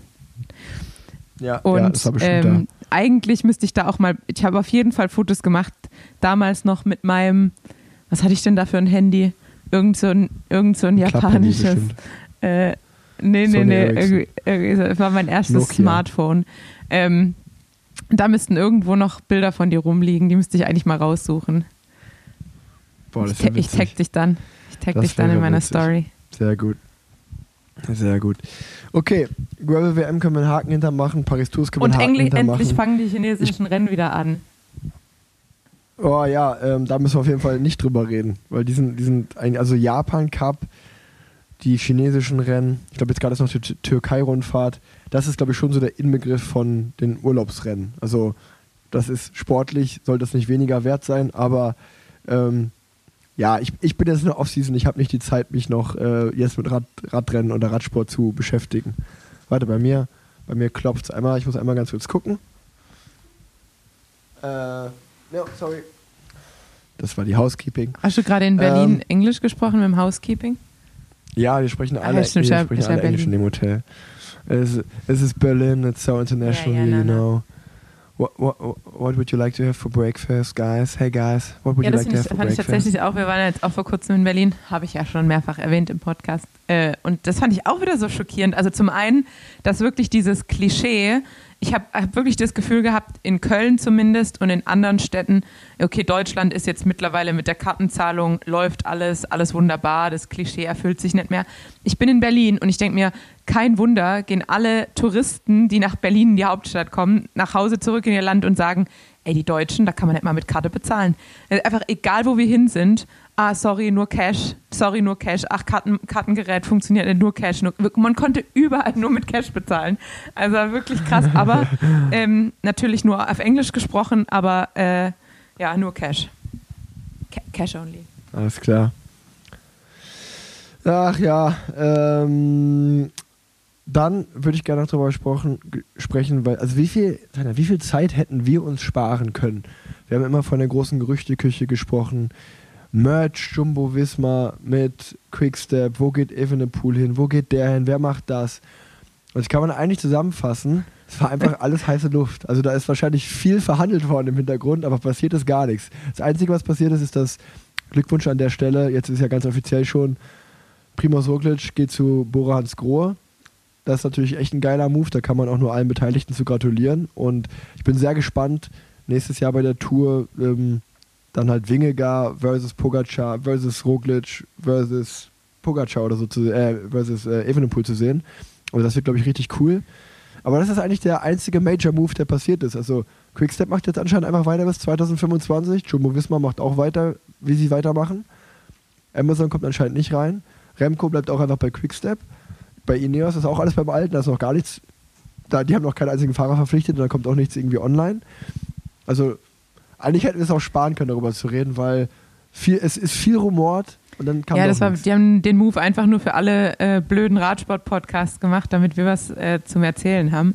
Ja, Und ja das war bestimmt ähm, eigentlich müsste ich da auch mal, ich habe auf jeden Fall Fotos gemacht, damals noch mit meinem, was hatte ich denn da für ein Handy? Irgend so ein, irgend so ein da. Japanisches. Äh, nee, nee, Sony nee, Ericsson. das war mein erstes Nokia. Smartphone. Ähm, da müssten irgendwo noch Bilder von dir rumliegen, die müsste ich eigentlich mal raussuchen. Boah, ich, das ich witzig. tag dich dann. Ich tag Das dich dann in meiner witzig. Story. Sehr gut. Sehr gut. Okay, Gravel WM können wir einen Haken hintermachen, Paris Tours können wir Und einen Haken endlich, hintermachen. endlich fangen die chinesischen Rennen wieder an. Oh ja, ähm, da müssen wir auf jeden Fall nicht drüber reden, weil die sind, die sind ein, also Japan Cup, die chinesischen Rennen, ich glaube jetzt gerade ist noch die Tü- Türkei-Rundfahrt, das ist glaube ich schon so der Inbegriff von den Urlaubsrennen. Also das ist sportlich, soll das nicht weniger wert sein, aber ähm, ja, ich, ich bin jetzt in der Offseason, ich habe nicht die Zeit, mich noch äh, jetzt mit Rad, Radrennen oder Radsport zu beschäftigen. Warte, bei mir, bei mir klopft es einmal, ich muss einmal ganz kurz gucken. Äh, no, sorry. Das war die Housekeeping. Hast du gerade in Berlin Ähm, Englisch gesprochen mit dem Housekeeping? Ja, wir sprechen Ah, alle, ja, stimmt, wir ja, sprechen alle Englisch in Berlin. dem Hotel. Es, es ist Berlin, it's so international, Ja, ja, you na, know. What, what, what would you like to have for breakfast, guys? Hey guys, what would Ja, you das like to have for fand ich breakfast? tatsächlich auch. Wir waren jetzt auch vor kurzem in Berlin, habe ich ja schon mehrfach erwähnt im Podcast. Äh, und das fand ich auch wieder so schockierend. Also zum einen, dass wirklich dieses Klischee, ich habe hab wirklich das Gefühl gehabt, in Köln zumindest und in anderen Städten, okay, Deutschland ist jetzt mittlerweile mit der Kartenzahlung, läuft alles, alles wunderbar, das Klischee erfüllt sich nicht mehr. Ich bin in Berlin und ich denke mir, kein Wunder, gehen alle Touristen, die nach Berlin in die Hauptstadt kommen, nach Hause zurück in ihr Land und sagen, ey, die Deutschen, da kann man nicht mal mit Karte bezahlen. Äh, Einfach egal, wo wir hin sind, ah, sorry, nur Cash, sorry, nur Cash, ach, Karten, Kartengerät funktioniert nicht, nur Cash. Nur, man konnte überall nur mit Cash bezahlen. Also wirklich krass, aber ähm, natürlich nur auf Englisch gesprochen, aber äh, ja, nur Cash. Ca Cash only. Alles klar. Ach ja, ähm, dann würde ich gerne noch darüber sprechen, weil, also wie viel, wie viel Zeit hätten wir uns sparen können? Wir haben immer von der großen Gerüchteküche gesprochen. Merch, Jumbo Visma mit Quickstep, wo geht Evenepoel hin, wo geht der hin, wer macht das? Und das kann man eigentlich zusammenfassen. Es war einfach alles heiße Luft. Also da ist wahrscheinlich viel verhandelt worden im Hintergrund, aber passiert ist gar nichts. Das Einzige, was passiert ist, ist das Glückwunsch an der Stelle. Jetzt ist ja ganz offiziell schon, Primoz Roglic geht zu Bora Hans Grohe. Das ist natürlich echt ein geiler Move. Da kann man auch nur allen Beteiligten zu gratulieren. Und ich bin sehr gespannt, nächstes Jahr bei der Tour ähm, dann halt Wingegar versus Pogacar versus Roglic versus Pogacar oder so zu äh, versus äh, Evenepoel zu sehen. Und das wird, glaube ich, richtig cool. Aber das ist eigentlich der einzige Major Move, der passiert ist. Also Quickstep macht jetzt anscheinend einfach weiter bis 2025. Jumbo Visma macht auch weiter, wie sie weitermachen. Amazon kommt anscheinend nicht rein. Remco bleibt auch einfach bei Quickstep. Bei Ineos ist auch alles beim Alten, da ist noch gar nichts. Da, die haben noch keinen einzigen Fahrer verpflichtet und da kommt auch nichts irgendwie online. Also eigentlich hätten wir es auch sparen können, darüber zu reden, weil viel, es ist viel rumort und dann kam ja, das war, nichts. die haben den Move einfach nur für alle äh, blöden Radsport-Podcasts gemacht, damit wir was äh, zum Erzählen haben.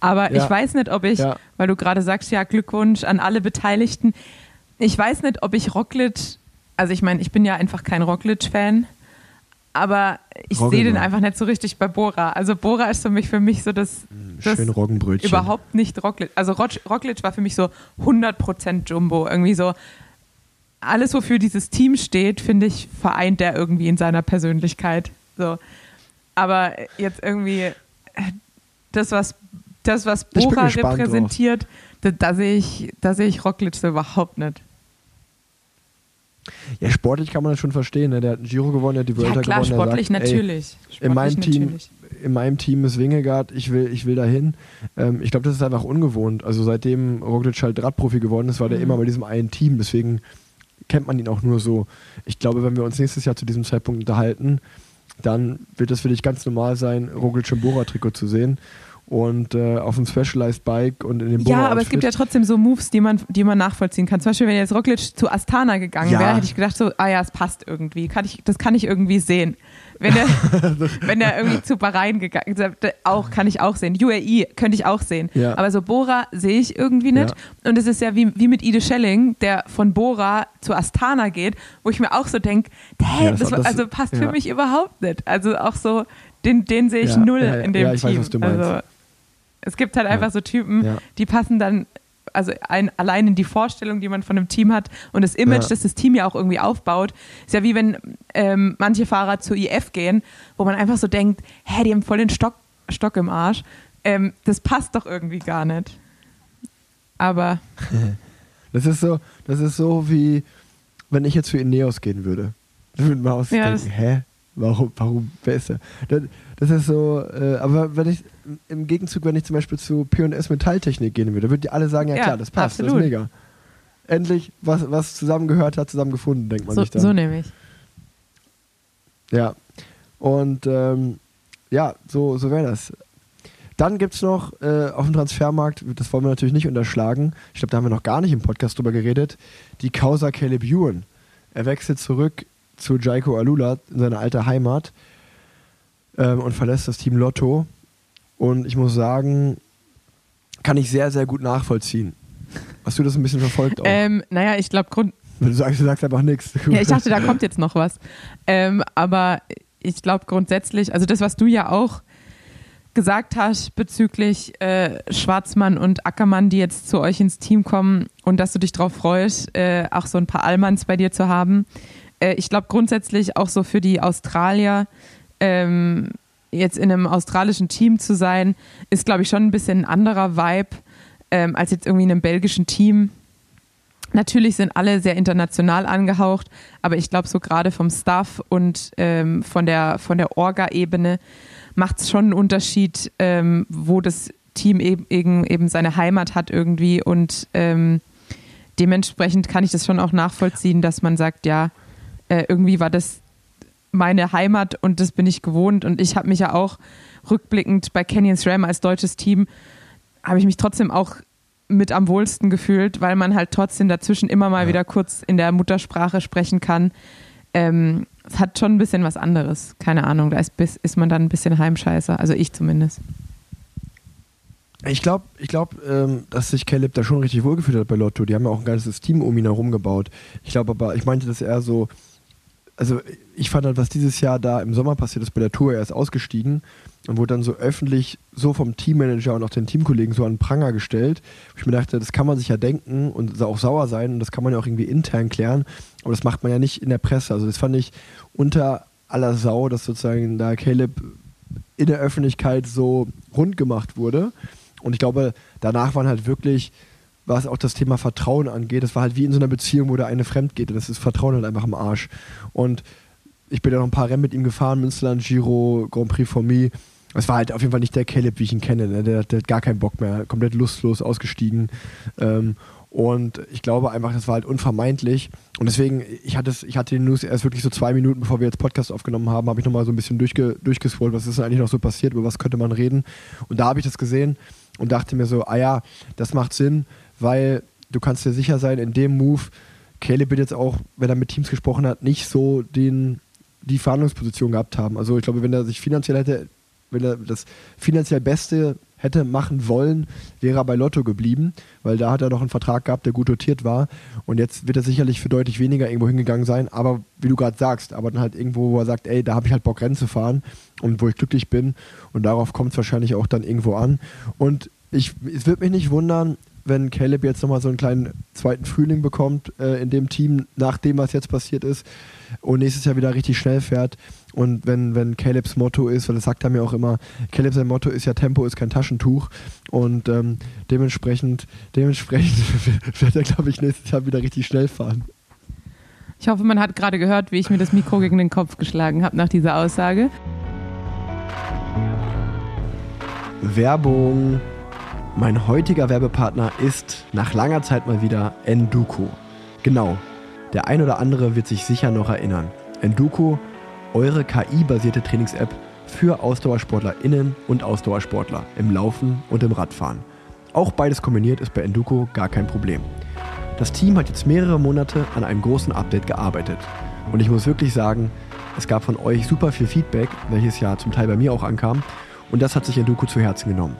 Aber Ja. ich weiß nicht, ob ich, Ja. weil du gerade sagst, ja, Glückwunsch an alle Beteiligten. Ich weiß nicht, ob ich Roglic, also ich meine, ich bin ja einfach kein Roglic-Fan, aber ich sehe den einfach nicht so richtig bei Bora. Also Bora ist für mich für mich so das, das Schön Roggenbrötchen. überhaupt nicht Roglic. Also Rog- Roglic war für mich so 100% Jumbo. Irgendwie so alles, wofür dieses Team steht, finde ich, vereint er irgendwie in seiner Persönlichkeit. So. Aber jetzt irgendwie das, was, das, was Bora repräsentiert, da, da sehe ich, da sehe ich Roglic so überhaupt nicht. Ja, sportlich kann man das schon verstehen. Ne? Der hat einen Giro gewonnen, der hat die Vuelta Ja klar, gewonnen. sportlich sagt, ey, natürlich. in meinem Sportlich Team, natürlich. in meinem Team ist Wingegaard, ich will, ich will dahin. Ähm, ich glaube, das ist einfach ungewohnt. Also seitdem Roglic halt Radprofi geworden ist, war der Mhm. immer bei diesem einen Team. Deswegen kennt man ihn auch nur so. Ich glaube, wenn wir uns nächstes Jahr zu diesem Zeitpunkt unterhalten, dann wird es für dich ganz normal sein, Roglic im Bora-Trikot zu sehen. Und äh, auf dem Specialized Bike und in dem Bora Ja, aber es gibt ja trotzdem so Moves, die man, die man nachvollziehen kann. Zum Beispiel, wenn jetzt Roglic zu Astana gegangen Ja. wäre, hätte ich gedacht so, ah ja, es passt irgendwie. Kann ich, das kann ich irgendwie sehen. Wenn er, wenn er irgendwie zu Bahrain gegangen ist, auch, kann ich auch sehen. UAE könnte ich auch sehen. Ja. Aber so Bora sehe ich irgendwie nicht. Und es ist ja wie, wie mit Ide Schelling, der von Bora zu Astana geht, wo ich mir auch so denke, hä, Ja, das- das, das- also passt für ja. mich überhaupt nicht. Also auch so, den, den sehe ich Ja, null ja, ja. in dem Ja, ich weiß, Team. was du meinst. Also, es gibt halt einfach so Typen, Ja. die passen dann also ein, allein in die Vorstellung, die man von einem Team hat und das Image, Ja. das das Team ja auch irgendwie aufbaut, ist ja wie wenn ähm, manche Fahrer zur IF gehen, wo man einfach so denkt, hä, die haben voll den Stock, Stock im Arsch. Ähm, das passt doch irgendwie gar nicht. Aber Das ist so, das ist so wie, wenn ich jetzt für Ineos gehen würde. Dann würde man auch Ja, denken, hä? Warum, warum, ist der? Das, das ist so, äh, aber wenn ich, im Gegenzug, wenn ich zum Beispiel zu P&S Metalltechnik gehen würde, würden die alle sagen, ja, Ja, klar, das passt, das absolut. ist mega. Endlich, was, was zusammengehört hat, zusammengefunden, denkt man so, sich dann. so nämlich. Ja. Und ähm, ja, so, so wäre das. Dann gibt es noch äh, auf dem Transfermarkt, das wollen wir natürlich nicht unterschlagen, ich glaube, da haben wir noch gar nicht im Podcast drüber geredet, die Causa Caleb Ewan. Er wechselt zurück zu Jaiko Alula in seine alte Heimat ähm, und verlässt das Team Lotto. Und ich muss sagen, kann ich sehr, sehr gut nachvollziehen. Hast du das ein bisschen verfolgt auch? Ähm, naja, ich glaube, Grund, du, sagst, du sagst einfach nichts. Ja, ich dachte, da kommt jetzt noch was. Ähm, aber ich glaube grundsätzlich, also das, was du ja auch gesagt hast bezüglich äh, Schwarzmann und Ackermann, die jetzt zu euch ins Team kommen und dass du dich darauf freust, äh, auch so ein paar Allmanns bei dir zu haben. Äh, ich glaube grundsätzlich auch so für die Australier, ähm, jetzt in einem australischen Team zu sein, ist, glaube ich, schon ein bisschen ein anderer Vibe ähm, als jetzt irgendwie in einem belgischen Team. Natürlich sind alle sehr international angehaucht, aber ich glaube, so gerade vom Staff und ähm, von der, von der Orga-Ebene macht es schon einen Unterschied, ähm, wo das Team eben, eben, seine Heimat hat irgendwie und ähm, dementsprechend kann ich das schon auch nachvollziehen, dass man sagt, ja, äh, irgendwie war das meine Heimat und das bin ich gewohnt und ich habe mich ja auch rückblickend bei Canyons Ram als deutsches Team, habe ich mich trotzdem auch mit am wohlsten gefühlt, weil man halt trotzdem dazwischen immer mal Ja. wieder kurz in der Muttersprache sprechen kann. Ähm, es hat schon ein bisschen was anderes. Keine Ahnung, da ist, ist man dann ein bisschen Heimscheißer. Also ich zumindest. Ich glaube, ich glaub, ähm, dass sich Caleb da schon richtig wohlgefühlt hat bei Lotto. Die haben ja auch ein ganzes Team um ihn herum gebaut. Ich glaube aber, ich meinte das eher so, also ich fand halt, was dieses Jahr da im Sommer passiert ist bei der Tour, er ist ausgestiegen und wurde dann so öffentlich so vom Teammanager und auch den Teamkollegen so an Pranger gestellt. Ich mir dachte, das kann man sich ja denken und auch sauer sein und das kann man ja auch irgendwie intern klären, aber das macht man ja nicht in der Presse. Also das fand ich unter aller Sau, dass sozusagen da Caleb in der Öffentlichkeit so rund gemacht wurde. Und ich glaube, danach waren halt wirklich, was auch das Thema Vertrauen angeht, das war halt wie in so einer Beziehung, wo der eine fremd geht. Und das ist Vertrauen halt einfach im Arsch. Und ich bin ja noch ein paar Rennen mit ihm gefahren, Münsterland, Giro, Grand Prix for Me. Es war halt auf jeden Fall nicht der Caleb, wie ich ihn kenne. Ne? Der, der hat gar keinen Bock mehr, komplett lustlos ausgestiegen. Ähm, und ich glaube einfach, das war halt unvermeidlich. Und deswegen, ich hatte, ich hatte die News erst wirklich so zwei Minuten, bevor wir jetzt Podcast aufgenommen haben, habe ich nochmal so ein bisschen durchge, durchgescrollt, was ist denn eigentlich noch so passiert, über was könnte man reden. Und da habe ich das gesehen und dachte mir so, ah ja, das macht Sinn, weil du kannst dir sicher sein, in dem Move, Caleb wird jetzt auch, wenn er mit Teams gesprochen hat, nicht so den, die Verhandlungsposition gehabt haben. Also ich glaube, wenn er sich finanziell hätte, wenn er das finanziell Beste hätte machen wollen, wäre er bei Lotto geblieben, weil da hat er noch einen Vertrag gehabt, der gut dotiert war. Und jetzt wird er sicherlich für deutlich weniger irgendwo hingegangen sein, aber wie du gerade sagst, aber dann halt irgendwo, wo er sagt, ey, da habe ich halt Bock Rennen zu fahren und wo ich glücklich bin. Und darauf kommt es wahrscheinlich auch dann irgendwo an. Und ich, es wird mich nicht wundern, wenn Caleb jetzt nochmal so einen kleinen zweiten Frühling bekommt äh, in dem Team, nach dem, was jetzt passiert ist, und nächstes Jahr wieder richtig schnell fährt. Und wenn, wenn Calebs Motto ist, weil das sagt er mir auch immer, Caleb sein Motto ist ja Tempo ist kein Taschentuch. Und ähm, dementsprechend, dementsprechend wird er, glaube ich, nächstes Jahr wieder richtig schnell fahren. Ich hoffe, man hat gerade gehört, wie ich mir das Mikro gegen den Kopf geschlagen habe nach dieser Aussage. Werbung. Mein heutiger Werbepartner ist nach langer Zeit mal wieder Enduko. Genau, der ein oder andere wird sich sicher noch erinnern. Enduko, eure KI-basierte Trainings-App für AusdauersportlerInnen und Ausdauersportler im Laufen und im Radfahren. Auch beides kombiniert ist bei Enduko gar kein Problem. Das Team hat jetzt mehrere Monate an einem großen Update gearbeitet. Und ich muss wirklich sagen, es gab von euch super viel Feedback, welches ja zum Teil bei mir auch ankam. Und das hat sich Enduko zu Herzen genommen.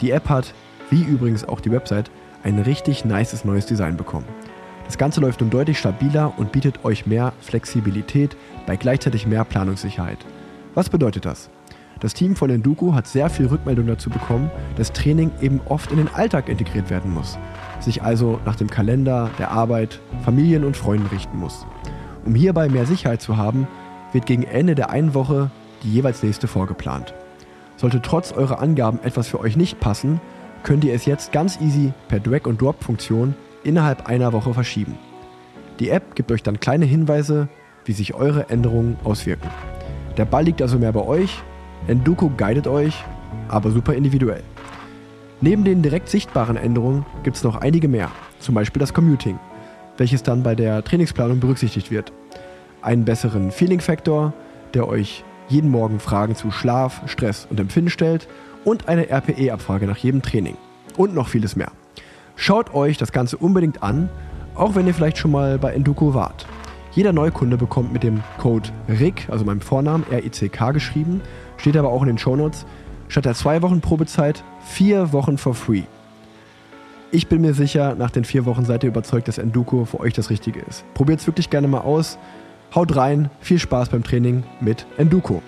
Die App hat, wie übrigens auch die Website, ein richtig nices neues Design bekommen. Das Ganze läuft nun deutlich stabiler und bietet euch mehr Flexibilität bei gleichzeitig mehr Planungssicherheit. Was bedeutet das? Das Team von Enduko hat sehr viel Rückmeldung dazu bekommen, dass Training eben oft in den Alltag integriert werden muss, sich also nach dem Kalender, der Arbeit, Familien und Freunden richten muss. Um hierbei mehr Sicherheit zu haben, wird gegen Ende der einen Woche die jeweils nächste vorgeplant. Sollte trotz eurer Angaben etwas für euch nicht passen, könnt ihr es jetzt ganz easy per Drag-and-Drop-Funktion innerhalb einer Woche verschieben. Die App gibt euch dann kleine Hinweise, wie sich eure Änderungen auswirken. Der Ball liegt also mehr bei euch, Enduko guidet euch, aber super individuell. Neben den direkt sichtbaren Änderungen gibt es noch einige mehr, zum Beispiel das Commuting, welches dann bei der Trainingsplanung berücksichtigt wird. Einen besseren Feeling-Faktor, der euch jeden Morgen Fragen zu Schlaf, Stress und Empfinden stellt und eine RPE-Abfrage nach jedem Training. Und noch vieles mehr. Schaut euch das Ganze unbedingt an, auch wenn ihr vielleicht schon mal bei Enduko wart. Jeder Neukunde bekommt mit dem Code RICK, also meinem Vornamen, R-I-C-K geschrieben, steht aber auch in den Shownotes, statt der zwei Wochen Probezeit vier Wochen for free. Ich bin mir sicher, nach den vier Wochen seid ihr überzeugt, dass Enduko für euch das Richtige ist. Probiert es wirklich gerne mal aus. Haut rein, viel Spaß beim Training mit Enduko.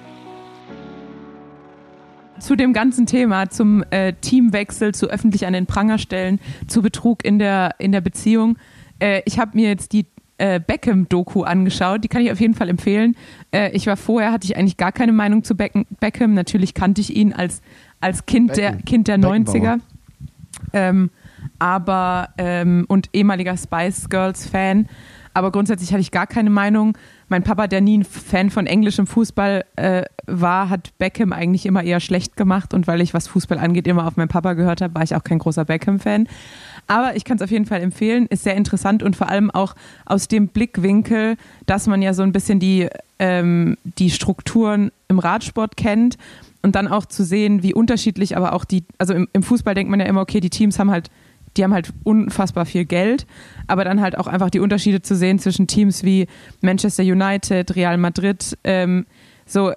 Zu dem ganzen Thema, zum äh, Teamwechsel, zu öffentlich an den Pranger stellen, zu Betrug in der, in der Beziehung. Äh, ich habe mir jetzt die äh, Beckham-Doku angeschaut. Die kann ich auf jeden Fall empfehlen. Äh, ich war vorher, hatte ich eigentlich gar keine Meinung zu Beck Beckham. Natürlich kannte ich ihn als, als Kind, der, kind der 90er. Ähm, aber ähm, und ehemaliger Spice Girls Fan. Aber grundsätzlich hatte ich gar keine Meinung. Mein Papa, der nie ein Fan von englischem Fußball äh, war, hat Beckham eigentlich immer eher schlecht gemacht. Und weil ich, was Fußball angeht, immer auf meinen Papa gehört habe, war ich auch kein großer Beckham-Fan. Aber ich kann es auf jeden Fall empfehlen, ist sehr interessant und vor allem auch aus dem Blickwinkel, dass man ja so ein bisschen die, ähm, die Strukturen im Radsport kennt und dann auch zu sehen, wie unterschiedlich aber auch die, also im, im Fußball denkt man ja immer, okay, die Teams haben halt die haben halt unfassbar viel Geld, aber dann halt auch einfach die Unterschiede zu sehen zwischen Teams wie Manchester United, Real Madrid, ähm, so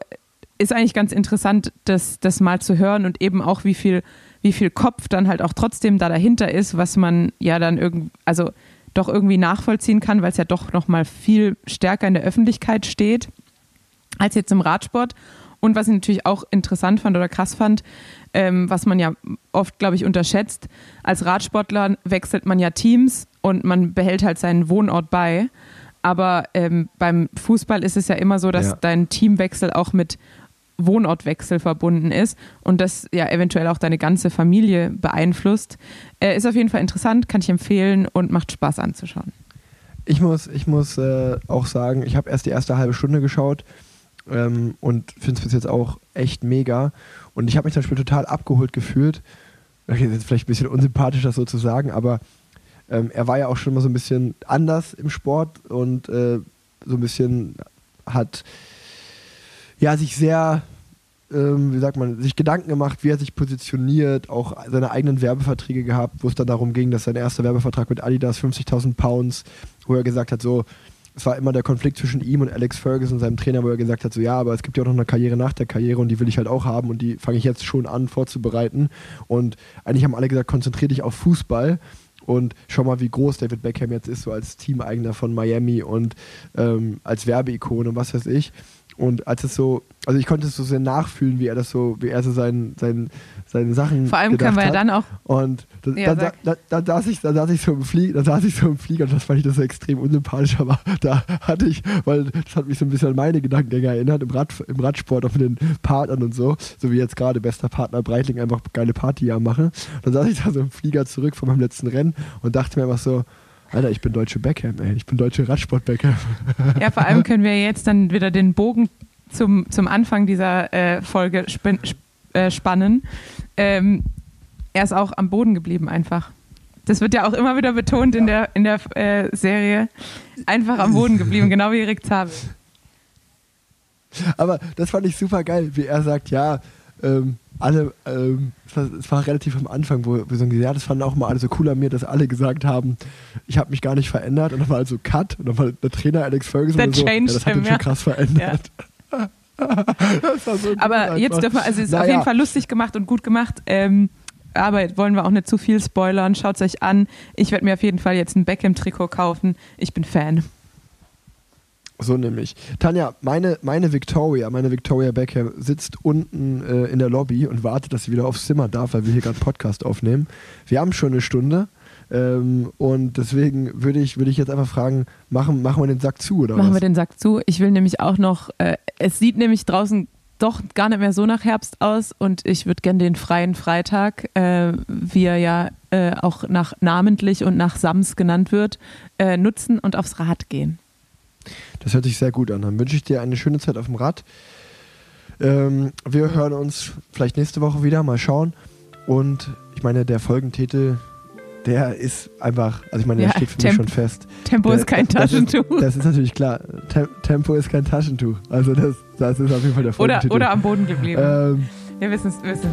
ist eigentlich ganz interessant, das, das mal zu hören und eben auch wie viel wie viel Kopf dann halt auch trotzdem da dahinter ist, was man ja dann irgendwie, also doch irgendwie nachvollziehen kann, weil es ja doch nochmal viel stärker in der Öffentlichkeit steht als jetzt im Radsport. Und was ich natürlich auch interessant fand oder krass fand, ähm, was man ja oft, glaube ich, unterschätzt, als Radsportler wechselt man ja Teams und man behält halt seinen Wohnort bei. Aber ähm, beim Fußball ist es ja immer so, dass ja. dein Teamwechsel auch mit Wohnortwechsel verbunden ist und das ja eventuell auch deine ganze Familie beeinflusst. Äh, ist auf jeden Fall interessant, kann ich empfehlen und macht Spaß anzuschauen. Ich muss, ich muss äh, auch sagen, ich habe erst die erste halbe Stunde geschaut ähm, und finde es bis jetzt auch echt mega. Und ich habe mich zum Beispiel total abgeholt gefühlt. Das ist vielleicht ein bisschen unsympathisch, das so zu sagen, aber ähm, er war ja auch schon mal so ein bisschen anders im Sport und äh, so ein bisschen hat ja, sich sehr, ähm, wie sagt man, sich Gedanken gemacht, wie er sich positioniert, auch seine eigenen Werbeverträge gehabt, wo es dann darum ging, dass sein erster Werbevertrag mit Adidas 50.000 Pounds, wo er gesagt hat, so, es war immer der Konflikt zwischen ihm und Alex Ferguson, seinem Trainer, wo er gesagt hat, so ja, aber es gibt ja auch noch eine Karriere nach der Karriere und die will ich halt auch haben und die fange ich jetzt schon an vorzubereiten. Und eigentlich haben alle gesagt, konzentriere dich auf Fußball und schau mal, wie groß David Beckham jetzt ist, so als Teameigner von Miami und ähm, als Werbeikone und was weiß ich. Und als es so, also ich konnte es so sehr nachfühlen, wie er das so, wie er so sein, sein, seine Sachen. Vor allem können wir ja dann auch. Und da, ja, da, da, da, saß ich, da saß ich so im Flieger, da saß ich so im Flieger und das fand ich das so extrem unsympathisch, aber da hatte ich, weil das hat mich so ein bisschen an meine Gedankengänge erinnert, im, Rad, im Radsport, auch mit den Partnern und so, so wie jetzt gerade bester Partner Breitling einfach geile Party am machen. Dann saß ich da so im Flieger zurück von meinem letzten Rennen und dachte mir einfach so, Alter, ich bin deutsche Beckham, ey. Ich bin deutsche Radsport-Beckham. Ja, vor allem können wir jetzt dann wieder den Bogen zum, zum Anfang dieser äh, Folge spin, sp äh, spannen. Ähm, er ist auch am Boden geblieben einfach. Das wird ja auch immer wieder betont in der, in der äh, Serie. Einfach am Boden geblieben, genau wie Rick Zabel. Aber das fand ich super geil, wie er sagt, ja, ähm, alle, ähm, es, war, es war relativ am Anfang, wo wir so gesagt ja, das fanden auch mal alle so cool an mir, dass alle gesagt haben, ich habe mich gar nicht verändert und dann war also Cut und dann war der Trainer Alex Ferguson und so, ja, das hat him, schon ja. krass verändert. war so Aber jetzt dürfen wir, also es ist auf Naja. jeden Fall lustig gemacht und gut gemacht. Ähm, aber jetzt wollen wir auch nicht zu viel spoilern. Schaut es euch an. Ich werde mir auf jeden Fall jetzt ein Beckham-Trikot kaufen. Ich bin Fan. So nämlich. Tanja, meine, meine Victoria, meine Victoria Beckham sitzt unten äh, in der Lobby und wartet, dass sie wieder aufs Zimmer darf, weil wir hier gerade Podcast aufnehmen. Wir haben schon eine Stunde ähm, und deswegen würde ich, würde ich jetzt einfach fragen, machen, machen wir den Sack zu oder Machen was? wir den Sack zu. Ich will nämlich auch noch, äh, es sieht nämlich draußen doch gar nicht mehr so nach Herbst aus und ich würde gerne den freien Freitag, äh, wie er ja äh, auch nach namentlich und nach Sams genannt wird, äh, nutzen und aufs Rad gehen. Das hört sich sehr gut an. Dann wünsche ich dir eine schöne Zeit auf dem Rad. Ähm, wir hören uns vielleicht nächste Woche wieder, mal schauen. Und ich meine, der Folgentitel, der ist einfach, also ich meine, der Ja, steht für Temp- mich schon fest. Tempo Der- ist kein das ist- Taschentuch. Das ist natürlich klar. Tem Tempo ist kein Taschentuch. Also das, das ist auf jeden Fall der Oder, Folgentitel. oder am Boden geblieben. ähm, Wir wissen es. Wissen.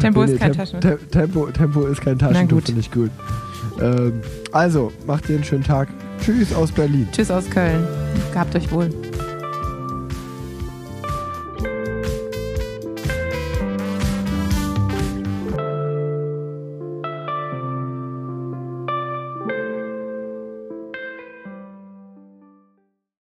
Tempo nee, ist kein Tem- Taschentuch. Tem- Tempo, Tempo ist kein Taschentuch, finde ich gut. Ähm, also, macht dir einen schönen Tag. Tschüss aus Berlin. Tschüss aus Köln. Gehabt euch wohl.